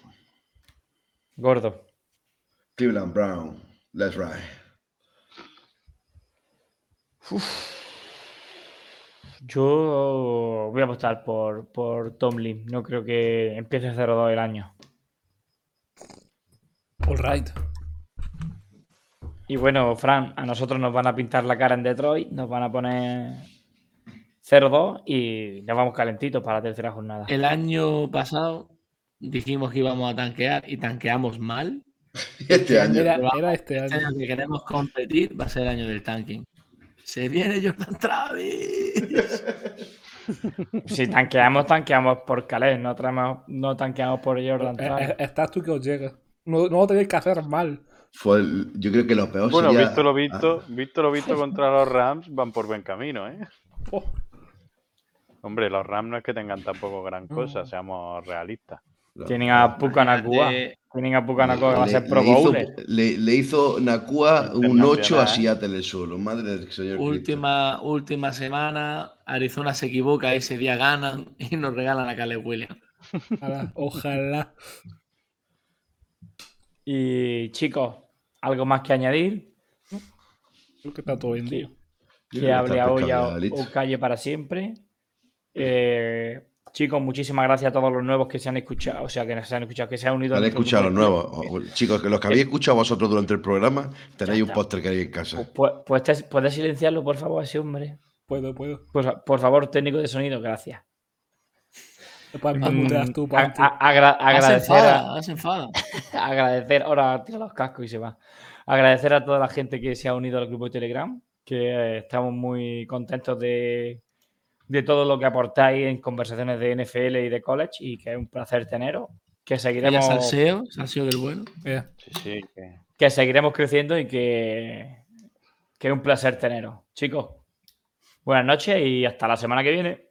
Gordo. Cleveland Brown. Let's ride. Yo voy a apostar por, por Tomlin. No creo que empiece 0-2 el año. All right. Y bueno, Fran, a nosotros nos van a pintar la cara en Detroit, nos van a poner 0-2 y ya vamos calentitos para la tercera jornada. El año pasado dijimos que íbamos a tanquear y tanqueamos mal. Este año. Era, era este Este año. año que queremos competir va a ser el año del tanking. Se viene Jordan Travis. Si tanqueamos, tanqueamos por Calais, no, traemos, no tanqueamos por Jordan Eh, eh, Estás tú que os llega. No, no lo tenéis que hacer mal. Fue el- yo creo que lo peor Bueno, sería... visto lo visto, visto lo visto contra los Rams, van por buen camino, ¿eh? Oh, Hombre, los Rams no es que tengan tampoco gran cosa, seamos realistas. Tienen a Puka Nakua. De- Tienen a Puka Nakua que va a ser Pro le hizo- Bowler. Le, le hizo Nakua un 8 a. Seattle solo. Madre del señor. Cristo. última, última semana, Arizona se equivoca, ese día ganan y nos regalan a Caleb Williams. ojalá, ojalá. Y chicos, ¿algo más que añadir? Creo que está todo bien, tío. Que hable está a o calle para siempre. Eh, chicos, muchísimas gracias a todos los nuevos que se han escuchado, o sea, que se han escuchado, que se han unido. a Han escuchado los nuevos. Chicos, que los que habéis escuchado vosotros durante el programa, tenéis un póster que hay en casa. Pues, pues te- puedes silenciarlo, por favor, ese hombre. Puedo, puedo. Pues, por favor, técnico de sonido, gracias. Mm, tú, agradecer, agradecer, ahora tira los cascos y se va. Agradecer a toda la gente que se ha unido al grupo de Telegram, que eh, estamos muy contentos de de todo lo que aportáis en conversaciones de NFL y de college y que es un placer teneros. Que seguiremos, salseo, salseo del bueno. Yeah. Sí, sí, que- que seguiremos creciendo y que, que es un placer teneros. Chicos, buenas noches y hasta la semana que viene.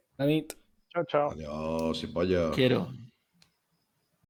Chao, chao. Adiós, y pollo. Quiero.